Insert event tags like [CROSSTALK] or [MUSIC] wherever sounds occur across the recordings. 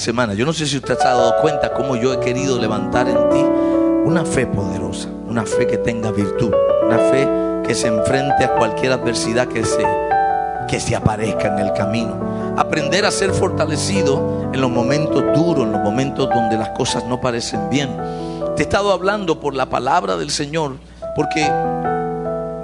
semanas, yo no sé si usted se ha dado cuenta cómo yo he querido levantar en ti una fe poderosa, una fe que tenga virtud, una fe que se enfrente a cualquier adversidad que se, que se aparezca en el camino. Aprender a ser fortalecido en los momentos duros, en los momentos donde las cosas no parecen bien. Te he estado hablando por la palabra del Señor, porque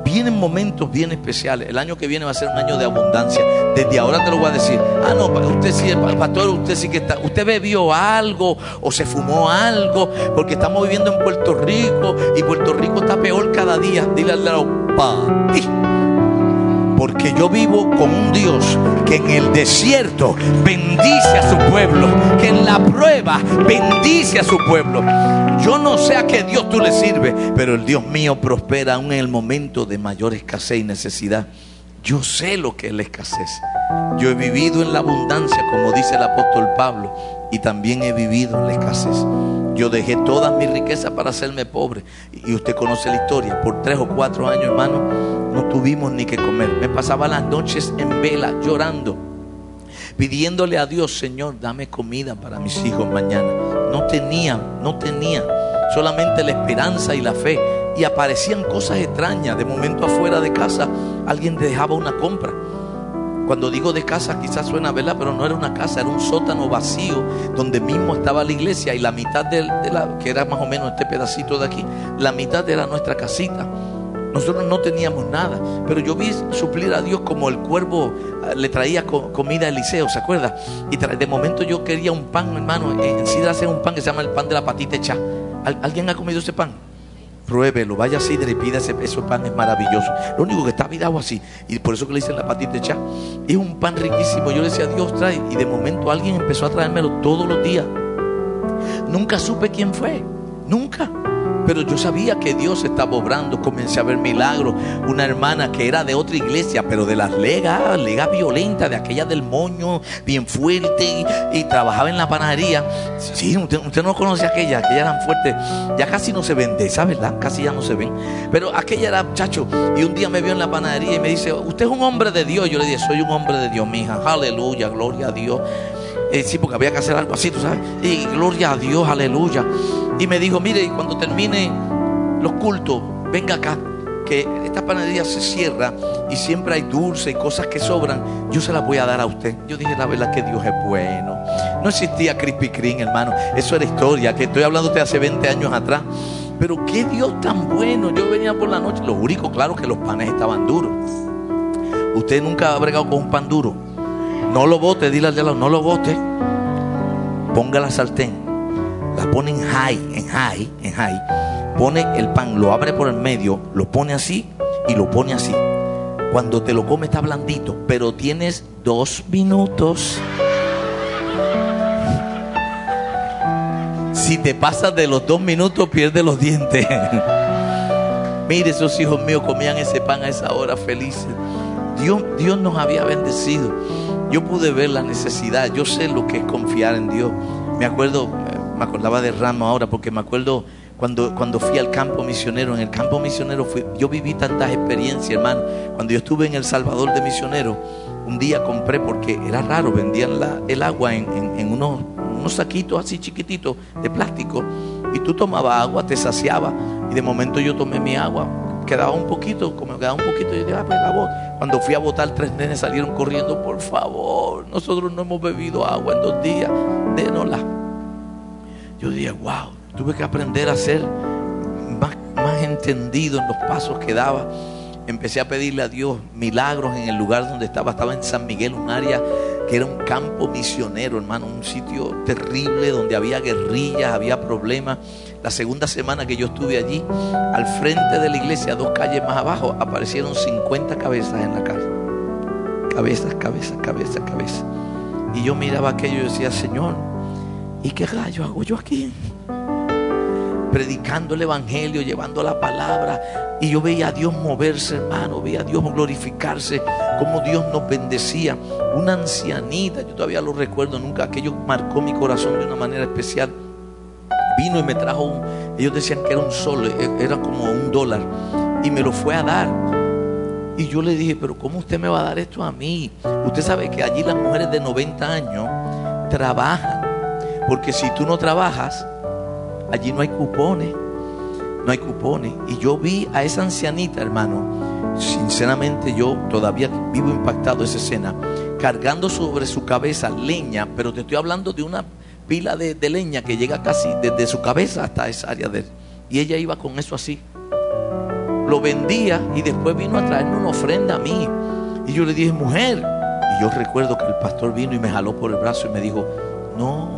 vienen momentos bien especiales. El año que viene va a ser un año de abundancia. Desde ahora te lo voy a decir. Ah, no, usted sí, pastor, usted sí que está. Usted bebió algo o se fumó algo, porque estamos viviendo en Puerto Rico y Puerto Rico está peor cada día. Dile al lado, porque yo vivo con un Dios que en el desierto bendice a su pueblo, que en la prueba bendice a su pueblo. Yo no sé a qué Dios tú le sirves, pero el Dios mío prospera aún en el momento de mayor escasez y necesidad. Yo sé lo que es la escasez. Yo he vivido en la abundancia, como dice el apóstol Pablo, y también he vivido en la escasez. Yo dejé toda mi riqueza para hacerme pobre. Y usted conoce la historia. Por tres o cuatro años, hermano, no tuvimos ni que comer. Me pasaba las noches en vela llorando, pidiéndole a Dios, Señor, dame comida para mis hijos mañana. No tenía, no tenía. Solamente la esperanza y la fe. Y aparecían cosas extrañas. De momento afuera de casa, alguien dejaba una compra cuando digo de casa quizás suena, ¿verdad? Pero no era una casa, era un sótano vacío donde mismo estaba la iglesia y la mitad de, la, que era más o menos este pedacito de aquí, la mitad era nuestra casita. Nosotros no teníamos nada, pero yo vi suplir a Dios como el cuervo eh, le traía comida a Eliseo, ¿se acuerda? Y de momento yo quería un pan, hermano, en Sidra hacer un pan que se llama el pan de la patita hecha. ¿Alguien ha comido ese pan? pruébelo, vaya así y pida ese, pan, es maravilloso. Lo único que está virado así, y por eso que le dicen la patita hecha, es un pan riquísimo. Yo le decía, Dios trae, y de momento alguien empezó a traérmelo todos los días. Nunca supe quién fue, nunca. Pero yo sabía que Dios estaba obrando, comencé a ver milagros. Una hermana que era de otra iglesia, pero de las legas, legas violentas, de aquella del moño, bien fuerte, y, trabajaba en la panadería. Sí, usted, no conoce aquella, aquella eran fuertes. Ya casi no se vende, ¿sabes? ¿verdad? Casi ya no se ven. Pero aquella era, chacho, y un día me vio en la panadería y me dice, usted es un hombre de Dios. Yo le dije, soy un hombre de Dios, mija. Aleluya, gloria a Dios. Eh, sí, porque había que hacer algo así, tú sabes. Y gloria a Dios, aleluya. Y me dijo, mire, cuando termine los cultos, venga acá, que esta panadería se cierra y siempre hay dulce y cosas que sobran, yo se las voy a dar a usted. Yo dije, la verdad que Dios es bueno. No existía Crispy Kreme, hermano. Eso era historia, que estoy hablando de hace 20 años atrás. Pero qué Dios tan bueno. Yo venía por la noche, lo único, claro, que los panes estaban duros. Usted nunca ha bregado con un pan duro. No lo bote, dile al de no lo bote. Ponga la sartén la pone en high, en high, en high, pone el pan, lo abre por el medio, lo pone así y lo pone así. Cuando te lo come está blandito, pero tienes dos minutos. Si te pasas de los dos minutos, pierdes los dientes. [LAUGHS] Mire, esos hijos míos comían ese pan a esa hora felices. Dios, Dios nos había bendecido. Yo pude ver la necesidad. Yo sé lo que es confiar en Dios. Me acuerdo, me acordaba de Ramo ahora porque me acuerdo cuando, cuando fui al campo misionero. En el campo misionero fui, yo viví tantas experiencias, hermano. Cuando yo estuve en El Salvador de misionero, un día compré porque era raro, vendían la, el agua en, en, unos, unos saquitos así chiquititos de plástico. Y tú tomabas agua, te saciaba. Y de momento yo tomé mi agua, quedaba un poquito, como quedaba un poquito, yo dije, ah, pues la voz. Cuando fui a votar, tres nenes salieron corriendo, por favor, nosotros no hemos bebido agua en dos días, dénosla yo dije, wow, tuve que aprender a ser más, más entendido en los pasos que daba. Empecé a pedirle a Dios milagros en el lugar donde estaba. Estaba en San Miguel, un área que era un campo misionero, hermano, un sitio terrible donde había guerrillas, había problemas. La segunda semana que yo estuve allí, al frente de la iglesia, dos calles más abajo, aparecieron 50 cabezas en la casa. Cabezas, cabezas, cabezas, cabezas. Y yo miraba aquello y decía, Señor, ¿Y qué rayo hago yo aquí? Predicando el Evangelio, llevando la palabra. Y yo veía a Dios moverse, hermano. Veía a Dios glorificarse. Como Dios nos bendecía. Una ancianita, yo todavía lo recuerdo, nunca aquello marcó mi corazón de una manera especial. Vino y me trajo un. Ellos decían que era un sol, e, era como un dólar. Y me lo fue a dar. Y yo le dije, pero ¿cómo usted me va a dar esto a mí? Usted sabe que allí las mujeres de 90 años trabajan. Porque si tú no trabajas, allí no hay cupones. No hay cupones. Y yo vi a esa ancianita, hermano. Sinceramente yo todavía vivo impactado esa escena. Cargando sobre su cabeza leña. Pero te estoy hablando de una pila de, de leña que llega casi desde su cabeza hasta esa área de él. Y ella iba con eso así. Lo vendía y después vino a traerme una ofrenda a mí. Y yo le dije, mujer. Y yo recuerdo que el pastor vino y me jaló por el brazo y me dijo, no,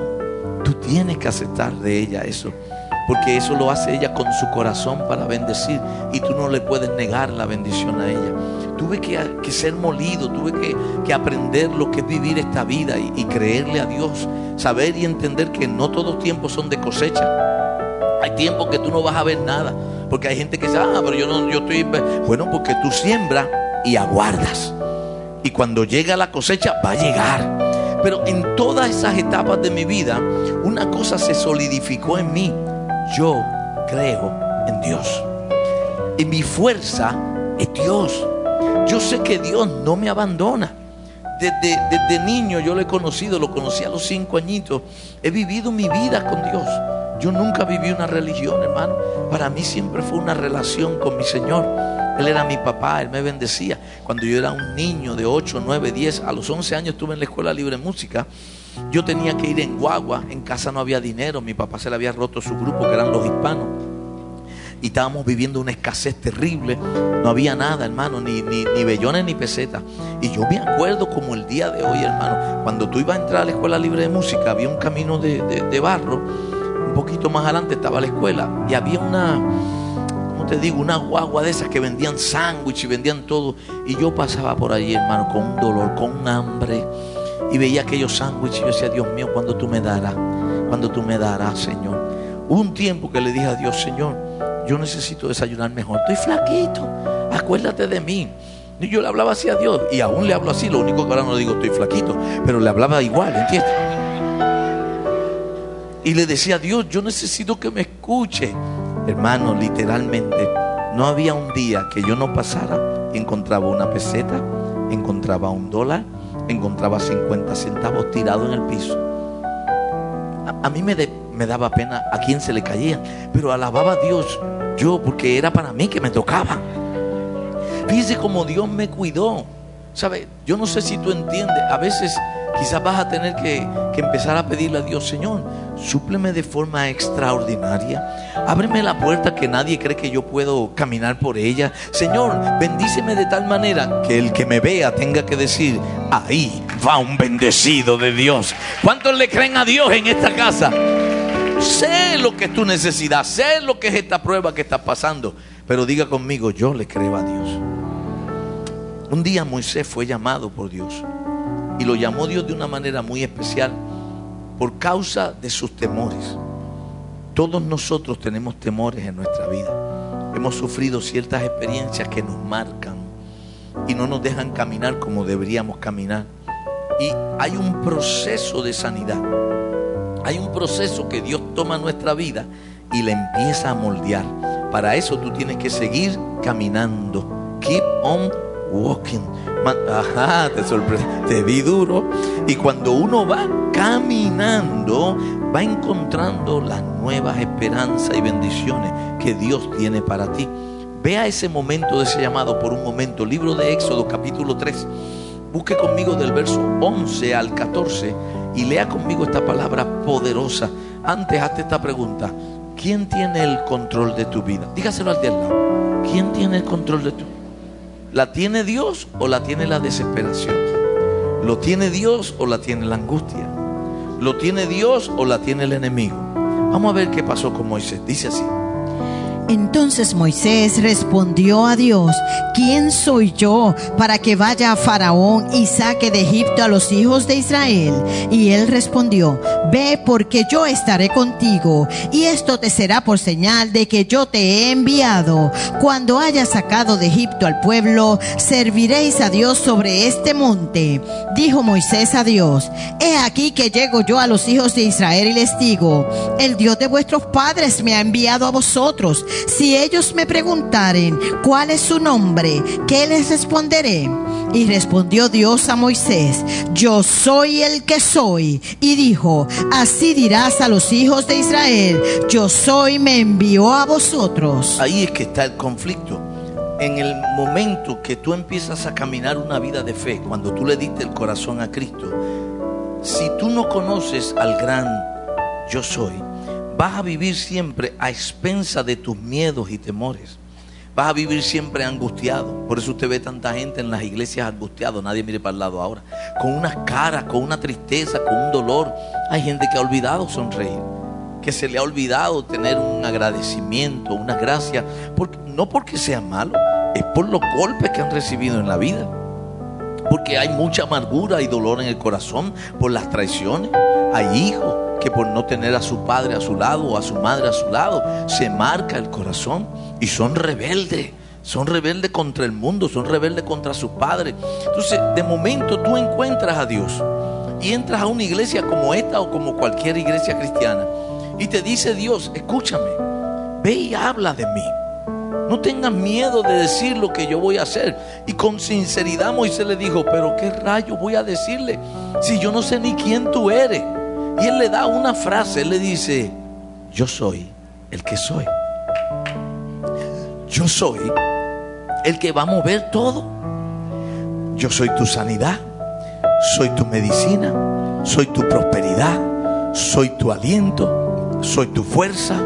tú tienes que aceptar de ella eso. Porque eso lo hace ella con su corazón para bendecir. Y tú no le puedes negar la bendición a ella. Tuve que, ser molido, tuve que, aprender lo que es vivir esta vida y, creerle a Dios. Saber y entender que no todos tiempos son de cosecha. Hay tiempos que tú no vas a ver nada. Porque hay gente que dice, ah, pero yo no, yo estoy. Bueno, porque tú siembras y aguardas. Y cuando llega la cosecha, va a llegar. Pero en todas esas etapas de mi vida, una cosa se solidificó en mí. Yo creo en Dios. Y mi fuerza es Dios. Yo sé que Dios no me abandona. Desde, desde, niño yo lo he conocido, lo conocí a los cinco añitos. He vivido mi vida con Dios. Yo nunca viví una religión, hermano. Para mí siempre fue una relación con mi Señor. Él era mi papá, Él me bendecía. Cuando yo era un niño de 8, 9, 10, a los 11 años estuve en la escuela libre de música. Yo tenía que ir en guagua, en casa no había dinero, mi papá se le había roto su grupo, que eran los hispanos. Y estábamos viviendo una escasez terrible, no había nada, hermano, ni, ni, ni bellones ni pesetas. Y yo me acuerdo como el día de hoy, hermano, cuando tú ibas a entrar a la escuela libre de música, había un camino de, de barro un poquito más adelante estaba la escuela y había una, ¿cómo te digo? Una guagua de esas que vendían sándwich y vendían todo. Y yo pasaba por allí, hermano, con un dolor, con un hambre. Y veía aquellos sándwiches y yo decía, Dios mío, cuando tú me darás, cuando tú me darás, Señor. Un tiempo que le dije a Dios, Señor, yo necesito desayunar mejor. Estoy flaquito, acuérdate de mí. Y yo le hablaba así a Dios y aún le hablo así. Lo único que ahora no digo estoy flaquito, pero le hablaba igual, ¿entiendes? Y le decía, Dios, yo necesito que me escuche. Hermano, literalmente, no había un día que yo no pasara y encontraba una peseta, encontraba un dólar, encontraba 50 centavos tirados en el piso. A, mí me, me daba pena a quien se le caía, pero alababa a Dios yo porque era para mí que me tocaba. Fíjese cómo Dios me cuidó. ¿Sabe? Yo no sé si tú entiendes. A veces quizás vas a tener que, que empezar a pedirle a Dios, Señor, súpleme de forma extraordinaria. Ábreme la puerta que nadie cree que yo puedo caminar por ella. Señor, bendíceme de tal manera que el que me vea tenga que decir, ahí va un bendecido de Dios. ¿Cuántos le creen a Dios en esta casa? Sé lo que es tu necesidad, sé lo que es esta prueba que está pasando, pero diga conmigo, yo le creo a Dios. Un día Moisés fue llamado por Dios y lo llamó Dios de una manera muy especial por causa de sus temores. Todos nosotros tenemos temores en nuestra vida. Hemos sufrido ciertas experiencias que nos marcan y no nos dejan caminar como deberíamos caminar. Y hay un proceso de sanidad. Hay un proceso que Dios toma nuestra vida y le empieza a moldear. Para eso tú tienes que seguir caminando. Keep on walking. Ajá, te sorprende, te vi duro. Y cuando uno va caminando, va encontrando las nuevas esperanzas y bendiciones que Dios tiene para ti. Vea ese momento de ese llamado por un momento. Libro de Éxodo capítulo 3. Busque conmigo del verso 11 al 14 y lea conmigo esta palabra poderosa. Antes hazte esta pregunta. ¿Quién tiene el control de tu vida? Dígaselo al de. ¿Quién tiene el control de tu vida? ¿La tiene Dios o la tiene la desesperación? ¿Lo tiene Dios o la tiene la angustia? ¿Lo tiene Dios o la tiene el enemigo? Vamos a ver qué pasó con Moisés. Dice así. Entonces Moisés respondió a Dios, ¿quién soy yo para que vaya a Faraón y saque de Egipto a los hijos de Israel? Y él respondió, ve porque yo estaré contigo y esto te será por señal de que yo te he enviado. Cuando hayas sacado de Egipto al pueblo, serviréis a Dios sobre este monte. Dijo Moisés a Dios, he aquí que llego yo a los hijos de Israel y les digo, el Dios de vuestros padres me ha enviado a vosotros si ellos me preguntaren cuál es su nombre, ¿qué les responderé? Y respondió Dios a Moisés, yo soy el que soy. Y dijo, así dirás a los hijos de Israel, yo soy, me envió a vosotros. Ahí es que está el conflicto. En el momento que tú empiezas a caminar una vida de fe, cuando tú le diste el corazón a Cristo, si tú no conoces al gran yo soy, vas a vivir siempre a expensa de tus miedos y temores. Vas a vivir siempre angustiado. Por eso usted ve tanta gente en las iglesias angustiado. Nadie mire para el lado ahora. Con unas caras, con una tristeza, con un dolor. Hay gente que ha olvidado sonreír. Que se le ha olvidado tener un agradecimiento, una gracia. No porque sea malo, es por los golpes que han recibido en la vida. Porque hay mucha amargura y dolor en el corazón por las traiciones. Hay hijos que por no tener a su padre a su lado o a su madre a su lado, se marca el corazón y son rebeldes. Son rebeldes contra el mundo, son rebeldes contra su padre. Entonces, de momento tú encuentras a Dios y entras a una iglesia como esta o como cualquier iglesia cristiana y te dice Dios, escúchame, ve y habla de mí. No tengas miedo de decir lo que yo voy a hacer. Y con sinceridad Moisés le dijo, pero ¿qué rayo voy a decirle si yo no sé ni quién tú eres? Y él le da una frase, él le dice, yo soy el que soy. Yo soy el que va a mover todo. Yo soy tu sanidad, soy tu medicina, soy tu prosperidad, soy tu aliento, soy tu fuerza,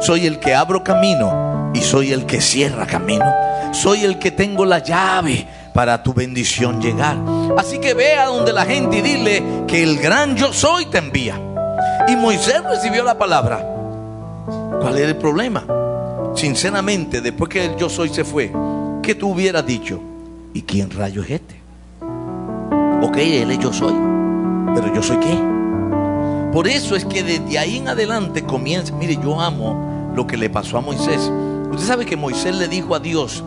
soy el que abro camino y soy el que cierra camino. Soy el que tengo la llave para tu bendición llegar. Así que ve a donde la gente y dile que el gran yo soy te envía. Y Moisés recibió la palabra. ¿Cuál era el problema? Sinceramente, después que el yo soy se fue, ¿qué tú hubieras dicho? ¿Y quién rayo es este? Ok, él es yo soy. Pero yo soy qué? Por eso es que desde ahí en adelante comienza. Mire, yo amo lo que le pasó a Moisés. Usted sabe que Moisés le dijo a Dios,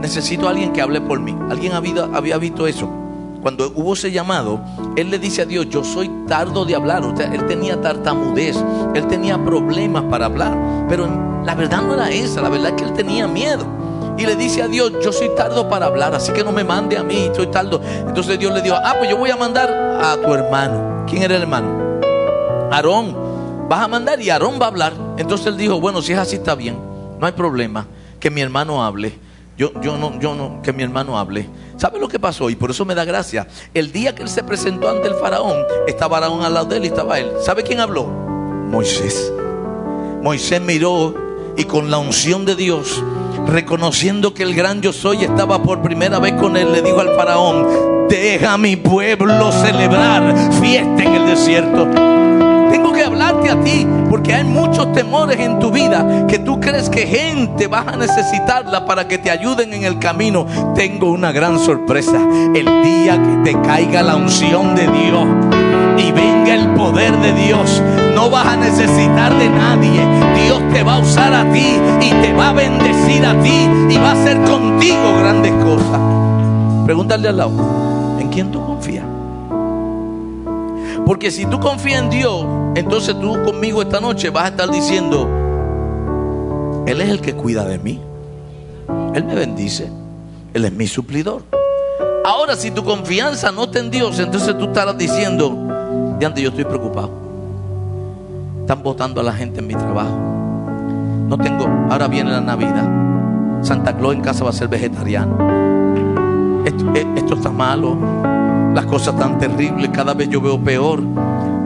necesito a alguien que hable por mí. ¿Alguien había, visto eso? Cuando hubo ese llamado, él le dice a Dios, yo soy tardo de hablar. Él tenía tartamudez, él tenía problemas para hablar. Pero la verdad no era esa, la verdad es que él tenía miedo. Y le dice a Dios, yo soy tardo para hablar, así que no me mande a mí, estoy tardo. Entonces Dios le dijo, ah, pues yo voy a mandar a tu hermano. ¿Quién era el hermano? Aarón. Vas a mandar y Aarón va a hablar. Entonces él dijo, bueno, si es así está bien, no hay problema, que mi hermano hable. Yo, yo no, yo no, que mi hermano hable. ¿Sabe lo que pasó? Y por eso me da gracia. El día que él se presentó ante el faraón, estaba Faraón al lado de él y estaba él. ¿Sabe quién habló? Moisés. Moisés miró y con la unción de Dios, reconociendo que el gran yo soy estaba por primera vez con él, le dijo al faraón, deja a mi pueblo celebrar fiesta en el desierto. Ti porque hay muchos temores en tu vida que tú crees que gente vas a necesitarla para que te ayuden en el camino. Tengo una gran sorpresa. El día que te caiga la unción de Dios y venga el poder de Dios, no vas a necesitar de nadie. Dios te va a usar a ti y te va a bendecir a ti y va a hacer contigo grandes cosas. Pregúntale al lado, ¿en quién tú confías? Porque si tú confías en Dios, entonces tú conmigo esta noche vas a estar diciendo, Él es el que cuida de mí. Él me bendice. Él es mi suplidor. Ahora, si tu confianza no está en Dios, entonces tú estarás diciendo, de yo estoy preocupado. Están votando a la gente en mi trabajo. No tengo, ahora viene la Navidad. Santa Claus en casa va a ser vegetariano. Esto, eh, esto está malo las cosas tan terribles, cada vez yo veo peor.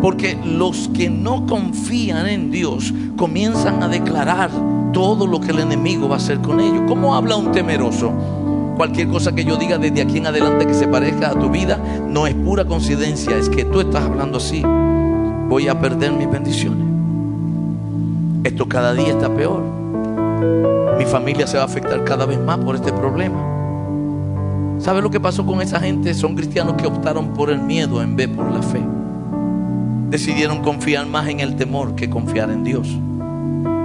Porque los que no confían en Dios comienzan a declarar todo lo que el enemigo va a hacer con ellos. ¿Cómo habla un temeroso? Cualquier cosa que yo diga desde aquí en adelante que se parezca a tu vida no es pura coincidencia, es que tú estás hablando así. Voy a perder mis bendiciones. Esto cada día está peor. Mi familia se va a afectar cada vez más por este problema. ¿Sabe lo que pasó con esa gente? Son cristianos que optaron por el miedo en vez por la fe. Decidieron confiar más en el temor que confiar en Dios.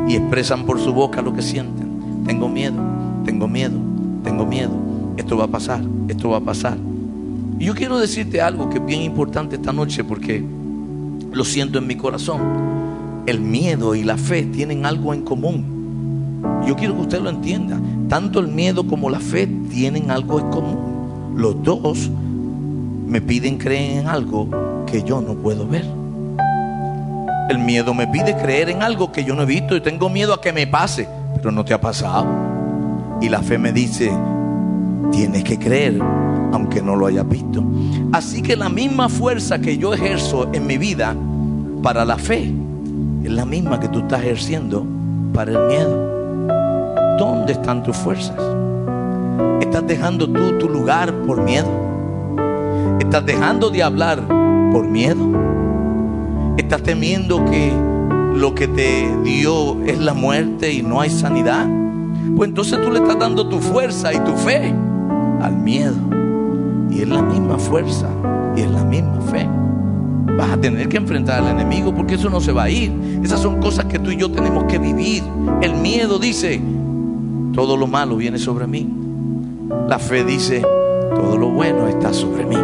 Y expresan por su boca lo que sienten. Tengo miedo, tengo miedo, tengo miedo. Esto va a pasar, esto va a pasar. Y yo quiero decirte algo que es bien importante esta noche porque lo siento en mi corazón. El miedo y la fe tienen algo en común. Yo quiero que usted lo entienda. Tanto el miedo como la fe tienen algo en común. los dos me piden creer en algo que yo no puedo ver. El miedo me pide creer en algo que yo no he visto y tengo miedo a que me pase, pero no te ha pasado. Y la fe me dice, tienes que creer aunque no lo hayas visto. Así que la misma fuerza que yo ejerzo en mi vida para la fe es la misma que tú estás ejerciendo para el miedo. ¿Dónde están tus fuerzas? ¿Estás dejando tú tu lugar por miedo? ¿Estás dejando de hablar por miedo? ¿Estás temiendo que lo que te dio es la muerte y no hay sanidad? Pues entonces tú le estás dando tu fuerza y tu fe al miedo. Y es la misma fuerza y es la misma fe. Vas a tener que enfrentar al enemigo porque eso no se va a ir. Esas son cosas que tú y yo tenemos que vivir. El miedo dice, todo lo malo viene sobre mí. La fe dice, todo lo bueno está sobre mí.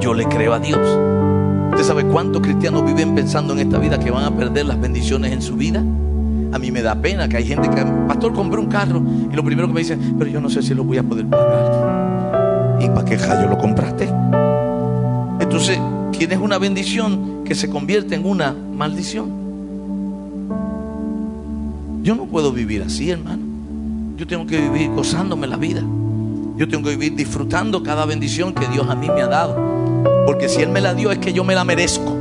Yo le creo a Dios. ¿Usted sabe cuántos cristianos viven pensando en esta vida que van a perder las bendiciones en su vida? A mí me da pena que hay gente que, pastor, compré un carro y lo primero que me dicen, pero yo no sé si lo voy a poder pagar. ¿Y para qué yo lo compraste? Entonces, tienes una bendición que se convierte en una maldición. Yo no puedo vivir así, hermano. Yo tengo que vivir gozándome la vida. Yo tengo que vivir disfrutando cada bendición que Dios a mí me ha dado. Porque si Él me la dio es que yo me la merezco.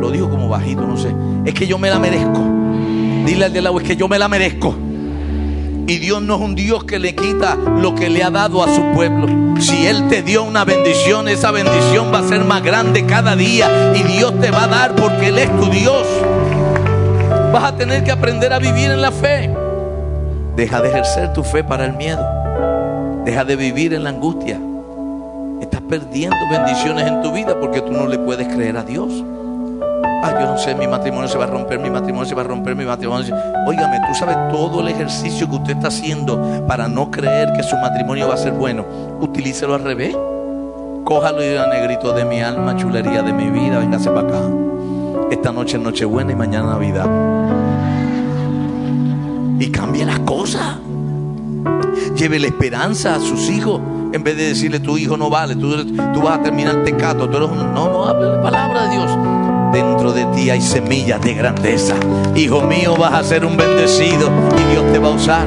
Lo digo como bajito, no sé. Es que yo me la merezco. Dile al de lado, es que yo me la merezco. Y Dios no es un Dios que le quita lo que le ha dado a su pueblo. Si Él te dio una bendición, esa bendición va a ser más grande cada día. Y Dios te va a dar porque Él es tu Dios. Vas a tener que aprender a vivir en la fe. Deja de ejercer tu fe para el miedo. Deja de vivir en la angustia. Perdiendo bendiciones en tu vida porque tú no le puedes creer a Dios. Ah, yo no sé, mi matrimonio se va a romper, mi matrimonio se va a romper, mi matrimonio. Óigame, tú sabes todo el ejercicio que usted está haciendo para no creer que su matrimonio va a ser bueno. Utilícelo al revés. Cójalo y diga, negrito de mi alma, chulería de mi vida, véngase para acá. Esta noche es Nochebuena y mañana Navidad. Y cambie las cosas. Lleve la esperanza a sus hijos. En vez de decirle tu hijo no vale, tú, vas a terminar tecato, tú eres un... No, no, hable la palabra de Dios. Dentro de ti hay semillas de grandeza. Hijo mío, vas a ser un bendecido y Dios te va a usar.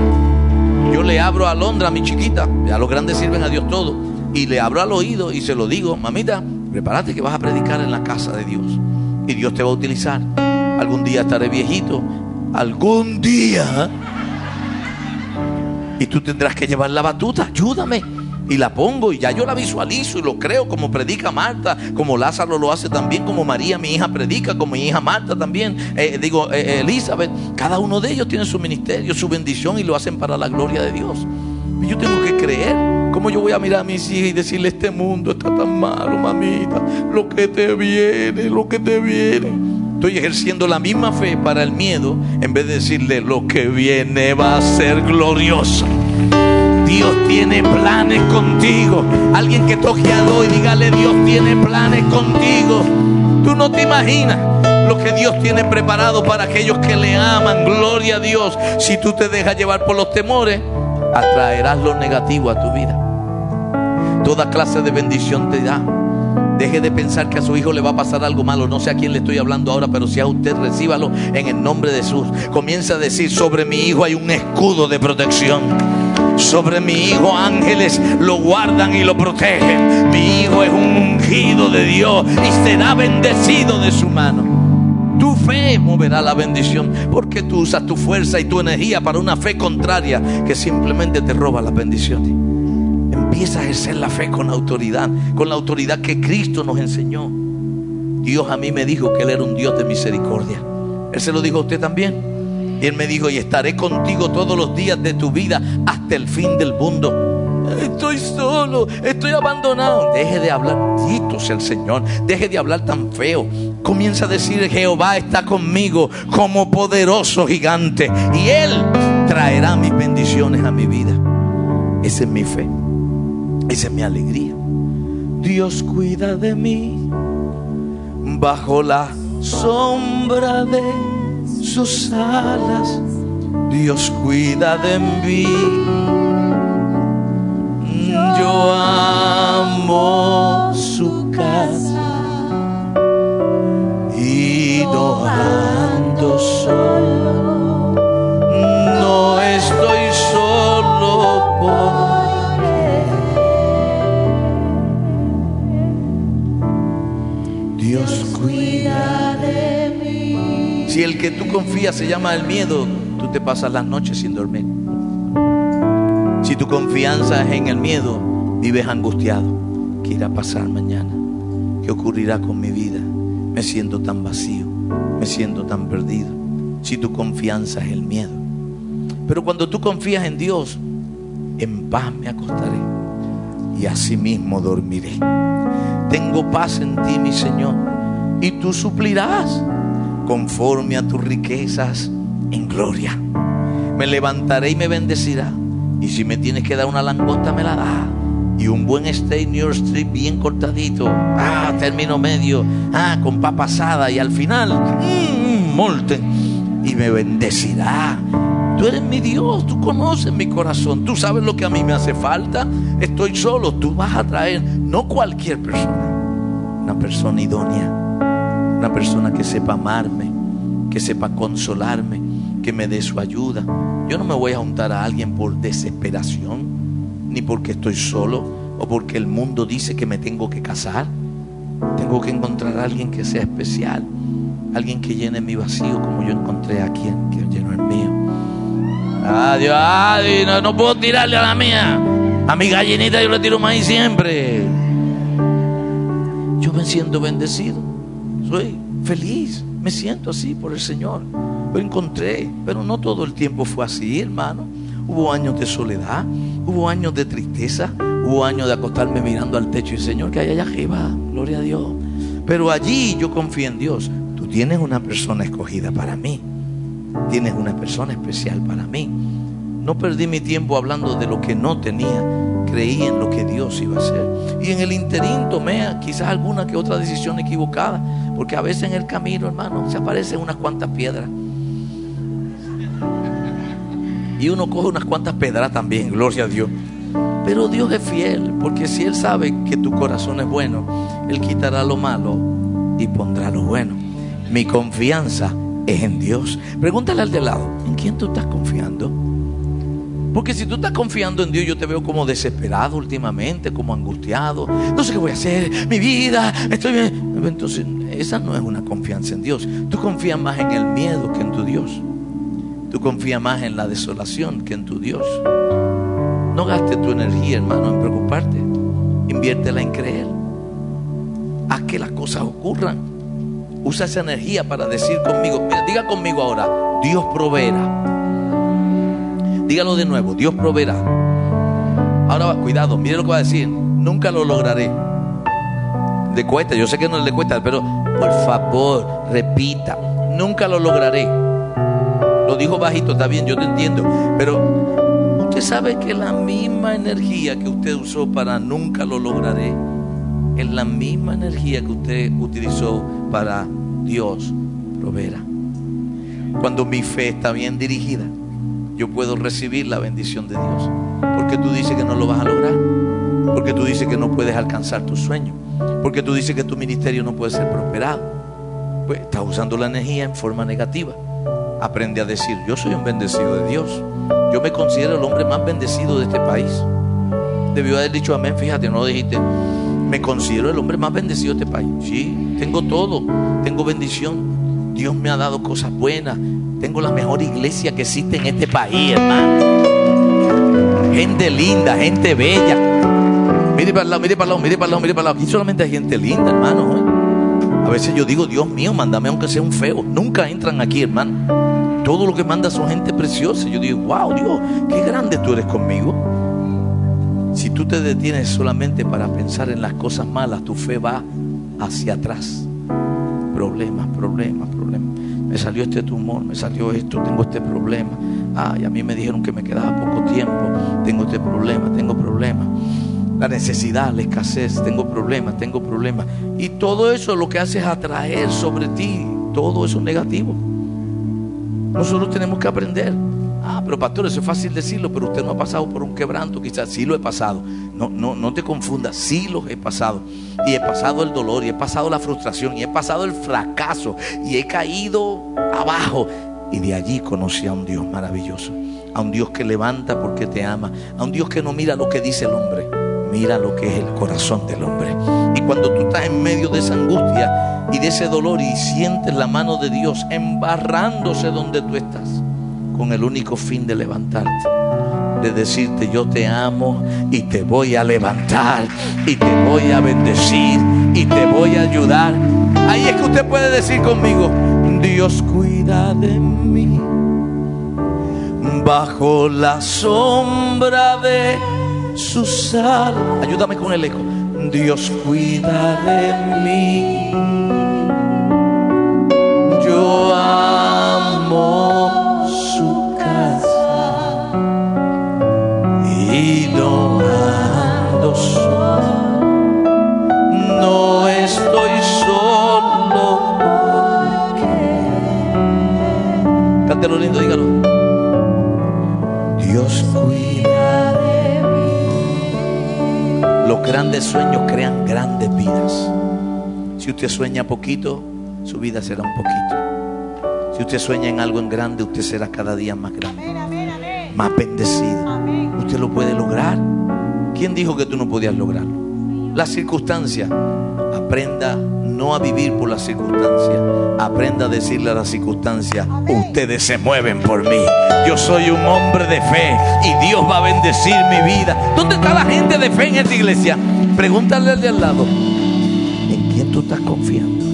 Yo le abro a Londra, a mi chiquita, a los grandes sirven a Dios todo, y le abro al oído y se lo digo, mamita, prepárate que vas a predicar en la casa de Dios. Y Dios te va a utilizar. Algún día estaré viejito, algún día. Y tú tendrás que llevar la batuta, ayúdame y la pongo y ya yo la visualizo y lo creo como predica Marta, como Lázaro lo hace también, como María, mi hija, predica, como mi hija Marta también, eh, digo, eh, Elizabeth, cada uno de ellos tiene su ministerio, su bendición y lo hacen para la gloria de Dios. Y yo tengo que creer. ¿Cómo yo voy a mirar a mis hijas y decirle, este mundo está tan malo, mamita? Lo que te viene, lo que te viene. Estoy ejerciendo la misma fe para el miedo en vez de decirle, lo que viene va a ser glorioso. Tiene planes contigo. Alguien que toque a y dígale, Dios tiene planes contigo. Tú no te imaginas lo que Dios tiene preparado para aquellos que le aman. Gloria a Dios. Si tú te dejas llevar por los temores, atraerás lo negativo a tu vida. Toda clase de bendición te da. Deje de pensar que a su hijo le va a pasar algo malo. No sé a quién le estoy hablando ahora, pero si a usted recíbalo en el nombre de Jesús. Comienza a decir, sobre mi hijo hay un escudo de protección. Sobre mi hijo ángeles lo guardan y lo protegen. Mi hijo es un ungido de Dios y será bendecido de su mano. Tu fe moverá la bendición porque tú usas tu fuerza y tu energía para una fe contraria que simplemente te roba las bendiciones. Empieza a ejercer la fe con autoridad, con la autoridad que Cristo nos enseñó. Dios a mí me dijo que Él era un Dios de misericordia. Él se lo dijo a usted también. Y Él me dijo, y estaré contigo todos los días de tu vida hasta el fin del mundo. Estoy solo, estoy abandonado. Deje de hablar, dito sea el Señor. Deje de hablar tan feo. Comienza a decir, Jehová está conmigo como poderoso gigante. Y Él traerá mis bendiciones a mi vida. Esa es mi fe. Esa es mi alegría. Dios cuida de mí bajo la sombra de sus alas, Dios cuida de mí. yo amo su casa y no Si el que tú confías se llama el miedo, tú te pasas las noches sin dormir. Si tu confianza es en el miedo, vives angustiado. ¿Qué irá a pasar mañana? ¿Qué ocurrirá con mi vida? Me siento tan vacío, me siento tan perdido. Si tu confianza es el miedo. Pero cuando tú confías en Dios, en paz me acostaré y asimismo dormiré. Tengo paz en ti, mi Señor, y tú suplirás conforme a tus riquezas en gloria. Me levantaré y me bendecirá. Y si me tienes que dar una langosta, me la da. Y un buen steak New York Street bien cortadito. Ah, término medio. Ah, con papa asada. Y al final, mmm, molte. Y me bendecirá. Tú eres mi Dios, tú conoces mi corazón, tú sabes lo que a mí me hace falta. Estoy solo, tú vas a traer, no cualquier persona, una persona idónea, una persona que sepa amarme, que sepa consolarme, que me dé su ayuda. Yo no me voy a juntar a alguien por desesperación, ni porque estoy solo o porque el mundo dice que me tengo que casar. Tengo que encontrar a alguien que sea especial, alguien que llene mi vacío como yo encontré a quien que llenó el mío. Adiós, adiós, no, no puedo tirarle a la mía. A mi gallinita yo le tiro maíz siempre. Yo me siento bendecido. Soy feliz. Me siento así por el Señor. Lo encontré, pero no todo el tiempo fue así, hermano. Hubo años de soledad, hubo años de tristeza, hubo años de acostarme mirando al techo y Señor, que hay allá arriba, gloria a Dios. Pero allí yo confío en Dios. Tú tienes una persona escogida para mí. Tienes una persona especial para mí. No perdí mi tiempo hablando de lo que no tenía. Creí en lo que Dios iba a hacer. Y en el interín tomé quizás alguna que otra decisión equivocada. Porque a veces en el camino, hermano, se aparecen unas cuantas piedras. Y uno coge unas cuantas pedras también, gloria a Dios. Pero Dios es fiel, porque si Él sabe que tu corazón es bueno, Él quitará lo malo y pondrá lo bueno. Mi confianza es en Dios. Pregúntale al de lado, ¿en quién tú estás confiando? Porque si tú estás confiando en Dios, yo te veo como desesperado últimamente, como angustiado. No sé qué voy a hacer, mi vida, estoy bien. Entonces, esa no es una confianza en Dios. Tú confías más en el miedo que en tu Dios. Tú confías más en la desolación que en tu Dios. No gastes tu energía, hermano, en preocuparte. Inviértela en creer. Haz que las cosas ocurran. Usa esa energía para decir conmigo, mira, diga conmigo ahora, Dios proveerá. Dígalo de nuevo, Dios proveerá. Ahora cuidado, mire lo que va a decir. Nunca lo lograré. Le cuesta, yo sé que no le cuesta, pero por favor, repita. Nunca lo lograré. Lo dijo bajito, está bien, yo te entiendo. Pero usted sabe que la misma energía que usted usó para nunca lo lograré es la misma energía que usted utilizó para Dios proveerá. Cuando mi fe está bien dirigida, yo puedo recibir la bendición de Dios. Porque tú dices que no lo vas a lograr. Porque tú dices que no puedes alcanzar tus sueños. Porque tú dices que tu ministerio no puede ser prosperado. Pues estás usando la energía en forma negativa. Aprende a decir, yo soy un bendecido de Dios. Yo me considero el hombre más bendecido de este país. Debió haber dicho amén, fíjate, no dijiste. Me considero el hombre más bendecido de este país. Sí, tengo todo. Tengo bendición. Dios me ha dado cosas buenas. Tengo la mejor iglesia que existe en este país, hermano. Gente linda, gente bella. Mire para el lado, mire para el mire para el mire para el lado. Aquí solamente hay gente linda, hermano. ¿eh? A veces yo digo, Dios mío, mándame aunque sea un feo. Nunca entran aquí, hermano. Todo lo que manda son gente preciosa. Yo digo, wow, Dios, qué grande tú eres conmigo. Si tú te detienes solamente para pensar en las cosas malas, tu fe va hacia atrás. Problemas, problemas, problemas. Me salió este tumor, me salió esto, tengo este problema. Ay, a mí me dijeron que me quedaba poco tiempo. Tengo este problema, tengo problemas. La necesidad, la escasez, tengo problemas, tengo problemas. Y todo eso lo que hace es atraer sobre ti todo eso negativo. Nosotros tenemos que aprender. Ah, pero pastor, eso es fácil decirlo, pero usted no ha pasado por un quebranto, quizás sí lo he pasado. No, no, no te confundas, sí los he pasado. Y he pasado el dolor, y he pasado la frustración, y he pasado el fracaso, y he caído abajo. Y de allí conocí a un Dios maravilloso, a un Dios que levanta porque te ama, a un Dios que no mira lo que dice el hombre, mira lo que es el corazón del hombre. Y cuando tú estás en medio de esa angustia y de ese dolor y sientes la mano de Dios embarrándose donde tú estás, con el único fin de levantarte de decirte yo te amo y te voy a levantar y te voy a bendecir y te voy a ayudar. Ahí es que usted puede decir conmigo, Dios cuida de mí bajo la sombra de su sal. Ayúdame con el eco. Dios cuida de mí. Yo amo grandes sueños crean grandes vidas. Si usted sueña poquito, su vida será un poquito. Si usted sueña en algo en grande, usted será cada día más grande, más bendecido. Usted lo puede lograr. ¿Quién dijo que tú no podías lograrlo? Las circunstancias. Aprenda no a vivir por las circunstancias. Aprenda a decirle a las circunstancias, ustedes se mueven por mí. Yo soy un hombre de fe y Dios va a bendecir mi vida. ¿Dónde está la gente de fe en esta iglesia? Pregúntale al de al lado, ¿en quién tú estás confiando?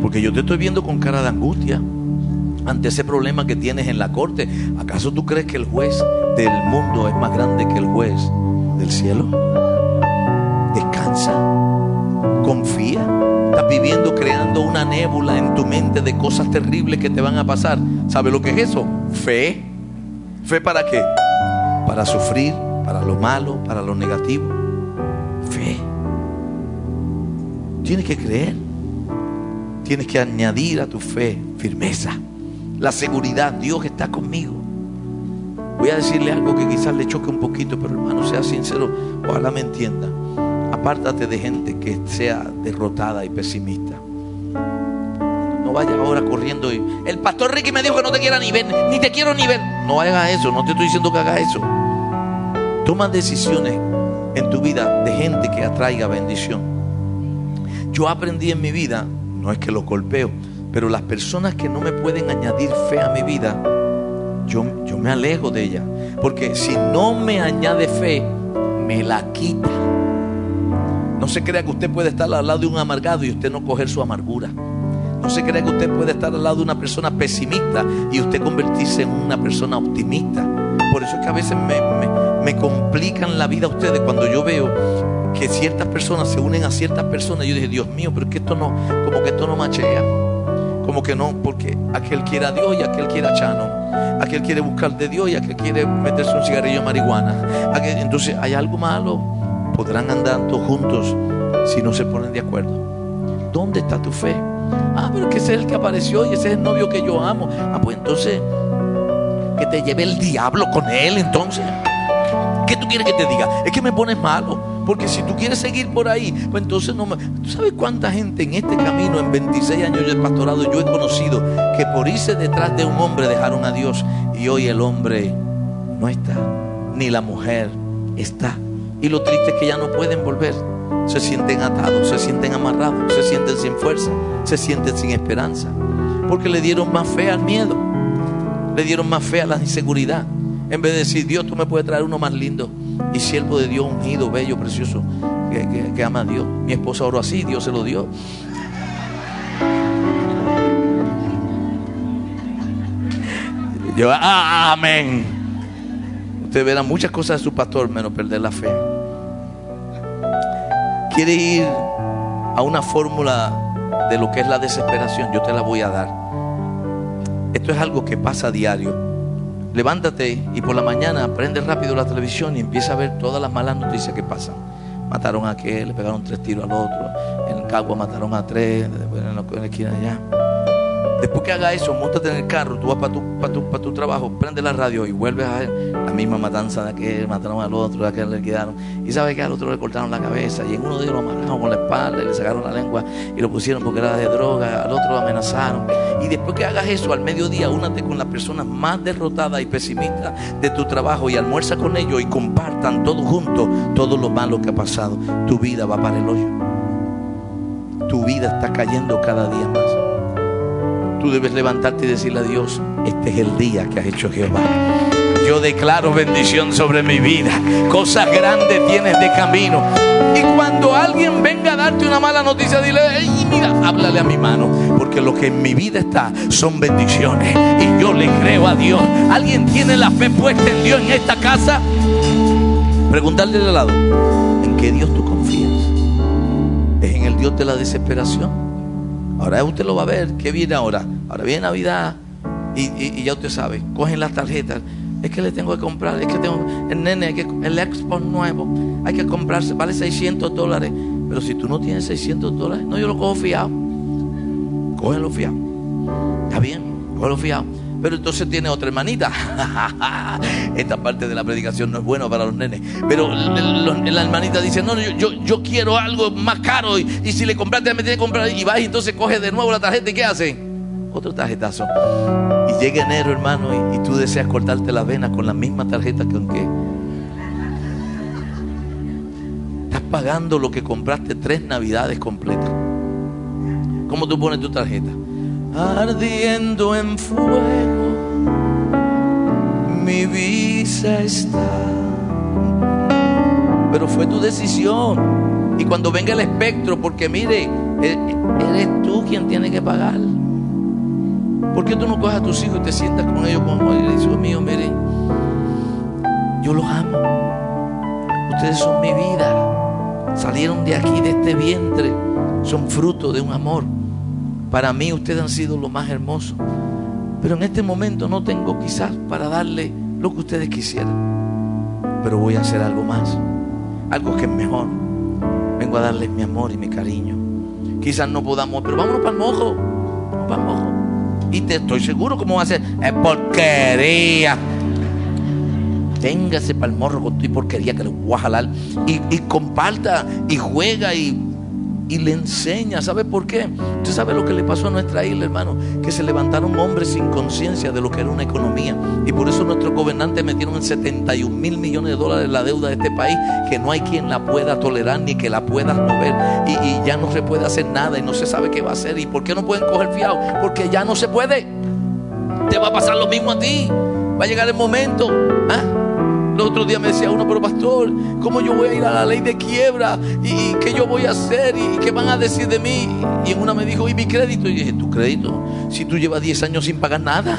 Porque yo te estoy viendo con cara de angustia ante ese problema que tienes en la corte. ¿Acaso tú crees que el juez del mundo es más grande que el juez del cielo? Descansa, confía. Estás viviendo creando una nébula en tu mente de cosas terribles que te van a pasar. ¿Sabe lo que es eso? Fe. ¿Fe para qué? Para sufrir, para lo malo, para lo negativo. Tienes que creer. Tienes que añadir a tu fe firmeza, la seguridad. Dios está conmigo. Voy a decirle algo que quizás le choque un poquito, pero hermano, sea sincero, ojalá me entienda. Apártate de gente que sea derrotada y pesimista. No vayas ahora corriendo el pastor Ricky me dijo que no te quiera ni ver, ni te quiero ni ver. No hagas eso, no te estoy diciendo que hagas eso. Toma decisiones en tu vida de gente que atraiga bendición. Yo aprendí en mi vida, no es que lo golpeo, pero las personas que no me pueden añadir fe a mi vida, yo, yo me alejo de ella. Porque si no me añade fe, me la quita. No se crea que usted puede estar al lado de un amargado y usted no coger su amargura. No se crea que usted puede estar al lado de una persona pesimista y usted convertirse en una persona optimista. Por eso es que a veces me, me- me complican la vida a ustedes cuando yo veo que ciertas personas se unen a ciertas personas. Yo dije, Dios mío, pero es que esto no, como que esto no machea. Como que no, porque aquel quiere a Dios y aquel quiere a Chano. Aquel quiere buscar de Dios y aquel quiere meterse un cigarrillo de marihuana. Entonces hay algo malo. Podrán andar todos juntos si no se ponen de acuerdo. ¿Dónde está tu fe? Ah, pero que ese es el que apareció y ese es el novio que yo amo. Ah, pues entonces, que te lleve el diablo con él entonces. ¿Qué tú quieres que te diga? Es que me pones malo. Porque si tú quieres seguir por ahí, pues entonces no me... ¿Tú sabes cuánta gente en este camino, en 26 años de pastorado, yo he conocido que por irse detrás de un hombre dejaron a Dios y hoy el hombre no está, ni la mujer está. Y lo triste es que ya no pueden volver. Se sienten atados, se sienten amarrados, se sienten sin fuerza, se sienten sin esperanza. Porque le dieron más fe al miedo, le dieron más fe a la inseguridad. En vez de decir, Dios, tú me puedes traer uno más lindo y siervo de Dios, ungido, bello, precioso, que, ama a Dios. Mi esposa oró así, Dios se lo dio. Yo, ah, amén. Usted verá muchas cosas de su pastor menos perder la fe. Quiere ir a una fórmula de lo que es la desesperación, yo te la voy a dar. Esto es algo que pasa a diario. Levántate y por la mañana prende rápido la televisión y empieza a ver todas las malas noticias que pasan. Mataron a aquel, le pegaron tres tiros al otro. En Cagua mataron a tres, en la, esquina allá. Después que haga eso, montate en el carro, tú vas para tu, para tu, para tu trabajo, prende la radio y vuelves a ver la misma matanza de aquel, mataron al otro, de aquel le quedaron. Y sabes que al otro le cortaron la cabeza y en uno de ellos lo amarraron con la espalda y le sacaron la lengua y lo pusieron porque era de droga, al otro lo amenazaron. Y después que hagas eso, al mediodía, únate con las personas más derrotadas y pesimistas de tu trabajo y almuerza con ellos y compartan todos juntos todo lo malo que ha pasado. Tu vida va para el hoyo. Tu vida está cayendo cada día más. Tú debes levantarte y decirle a Dios, este es el día que ha hecho Jehová. Yo declaro bendición sobre mi vida. Cosas grandes tienes de camino. Y cuando alguien venga a darte una mala noticia, dile, "Ey, mira, háblale a mi mano. Porque lo que en mi vida está son bendiciones. Y yo le creo a Dios. ¿Alguien tiene la fe puesta en Dios en esta casa? Preguntarle al lado, ¿en qué Dios tú confías? ¿Es en el Dios de la desesperación? Ahora usted lo va a ver. ¿Qué viene ahora? Ahora viene Navidad. Y, ya usted sabe. Cogen las tarjetas. Es que le tengo que comprar. Es que tengo. El nene, hay que, el Xbox nuevo. Hay que comprarse. Vale 600 dólares. Pero si tú no tienes 600 dólares. No, yo lo cojo fiado. Cógelo fiado. Está bien. Cógelo fiado. Pero entonces tiene otra hermanita. [LAUGHS] Esta parte de la predicación no es buena para los nenes. Pero la hermanita dice, no, yo, yo, quiero algo más caro. Y, si le compraste, me tiene que comprar. Y vas y entonces coge de nuevo la tarjeta. ¿Y qué hace? Otro tarjetazo. Y llega enero, hermano, y, y tú deseas cortarte la vena con la misma tarjeta que aunque estás pagando lo que compraste tres navidades completas. ¿Cómo tú pones tu tarjeta? Ardiendo en fuego, mi visa está. Pero fue tu decisión. Y cuando venga el espectro, porque mire, e- eres tú quien tiene que pagar. ¿Por qué tú no coges a tus hijos y te sientas con ellos como y le dices, "Hijo mío, miren, yo los amo. Ustedes son mi vida. Salieron de aquí, de este vientre. Son fruto de un amor. Para mí ustedes han sido lo más hermoso. Pero en este momento no tengo quizás para darle lo que ustedes quisieran. Pero voy a hacer algo más. Algo que es mejor. Vengo a darles mi amor y mi cariño. Quizás no podamos, pero vámonos para el mojo. Vamos para el mojo. Y te estoy seguro cómo va a ser. Es porquería. Téngase para el morro con tu porquería que le voy a jalar. Y, y comparta y juega y, y le enseña. ¿Sabe por qué? Usted sabe lo que le pasó a nuestra isla, hermano. Que se levantaron hombres sin conciencia de lo que era una economía. Y por eso nuestros gobernantes metieron en 71 mil millones de dólares la deuda de este país. Que no hay quien la pueda tolerar ni que la pueda mover. Y, y ya no se puede hacer nada y no se sabe qué va a hacer. ¿Y por qué no pueden coger fiado? Porque ya no se puede. Te va a pasar lo mismo a ti. Va a llegar el momento. ¿Ah? El otro día me decía uno, pero pastor, ¿cómo yo voy a ir a la ley de quiebra? ¿Y, qué yo voy a hacer? ¿Y qué van a decir de mí? Y en una me dijo, ¿y mi crédito? Y dije, ¿tu crédito? Si tú llevas 10 años sin pagar nada.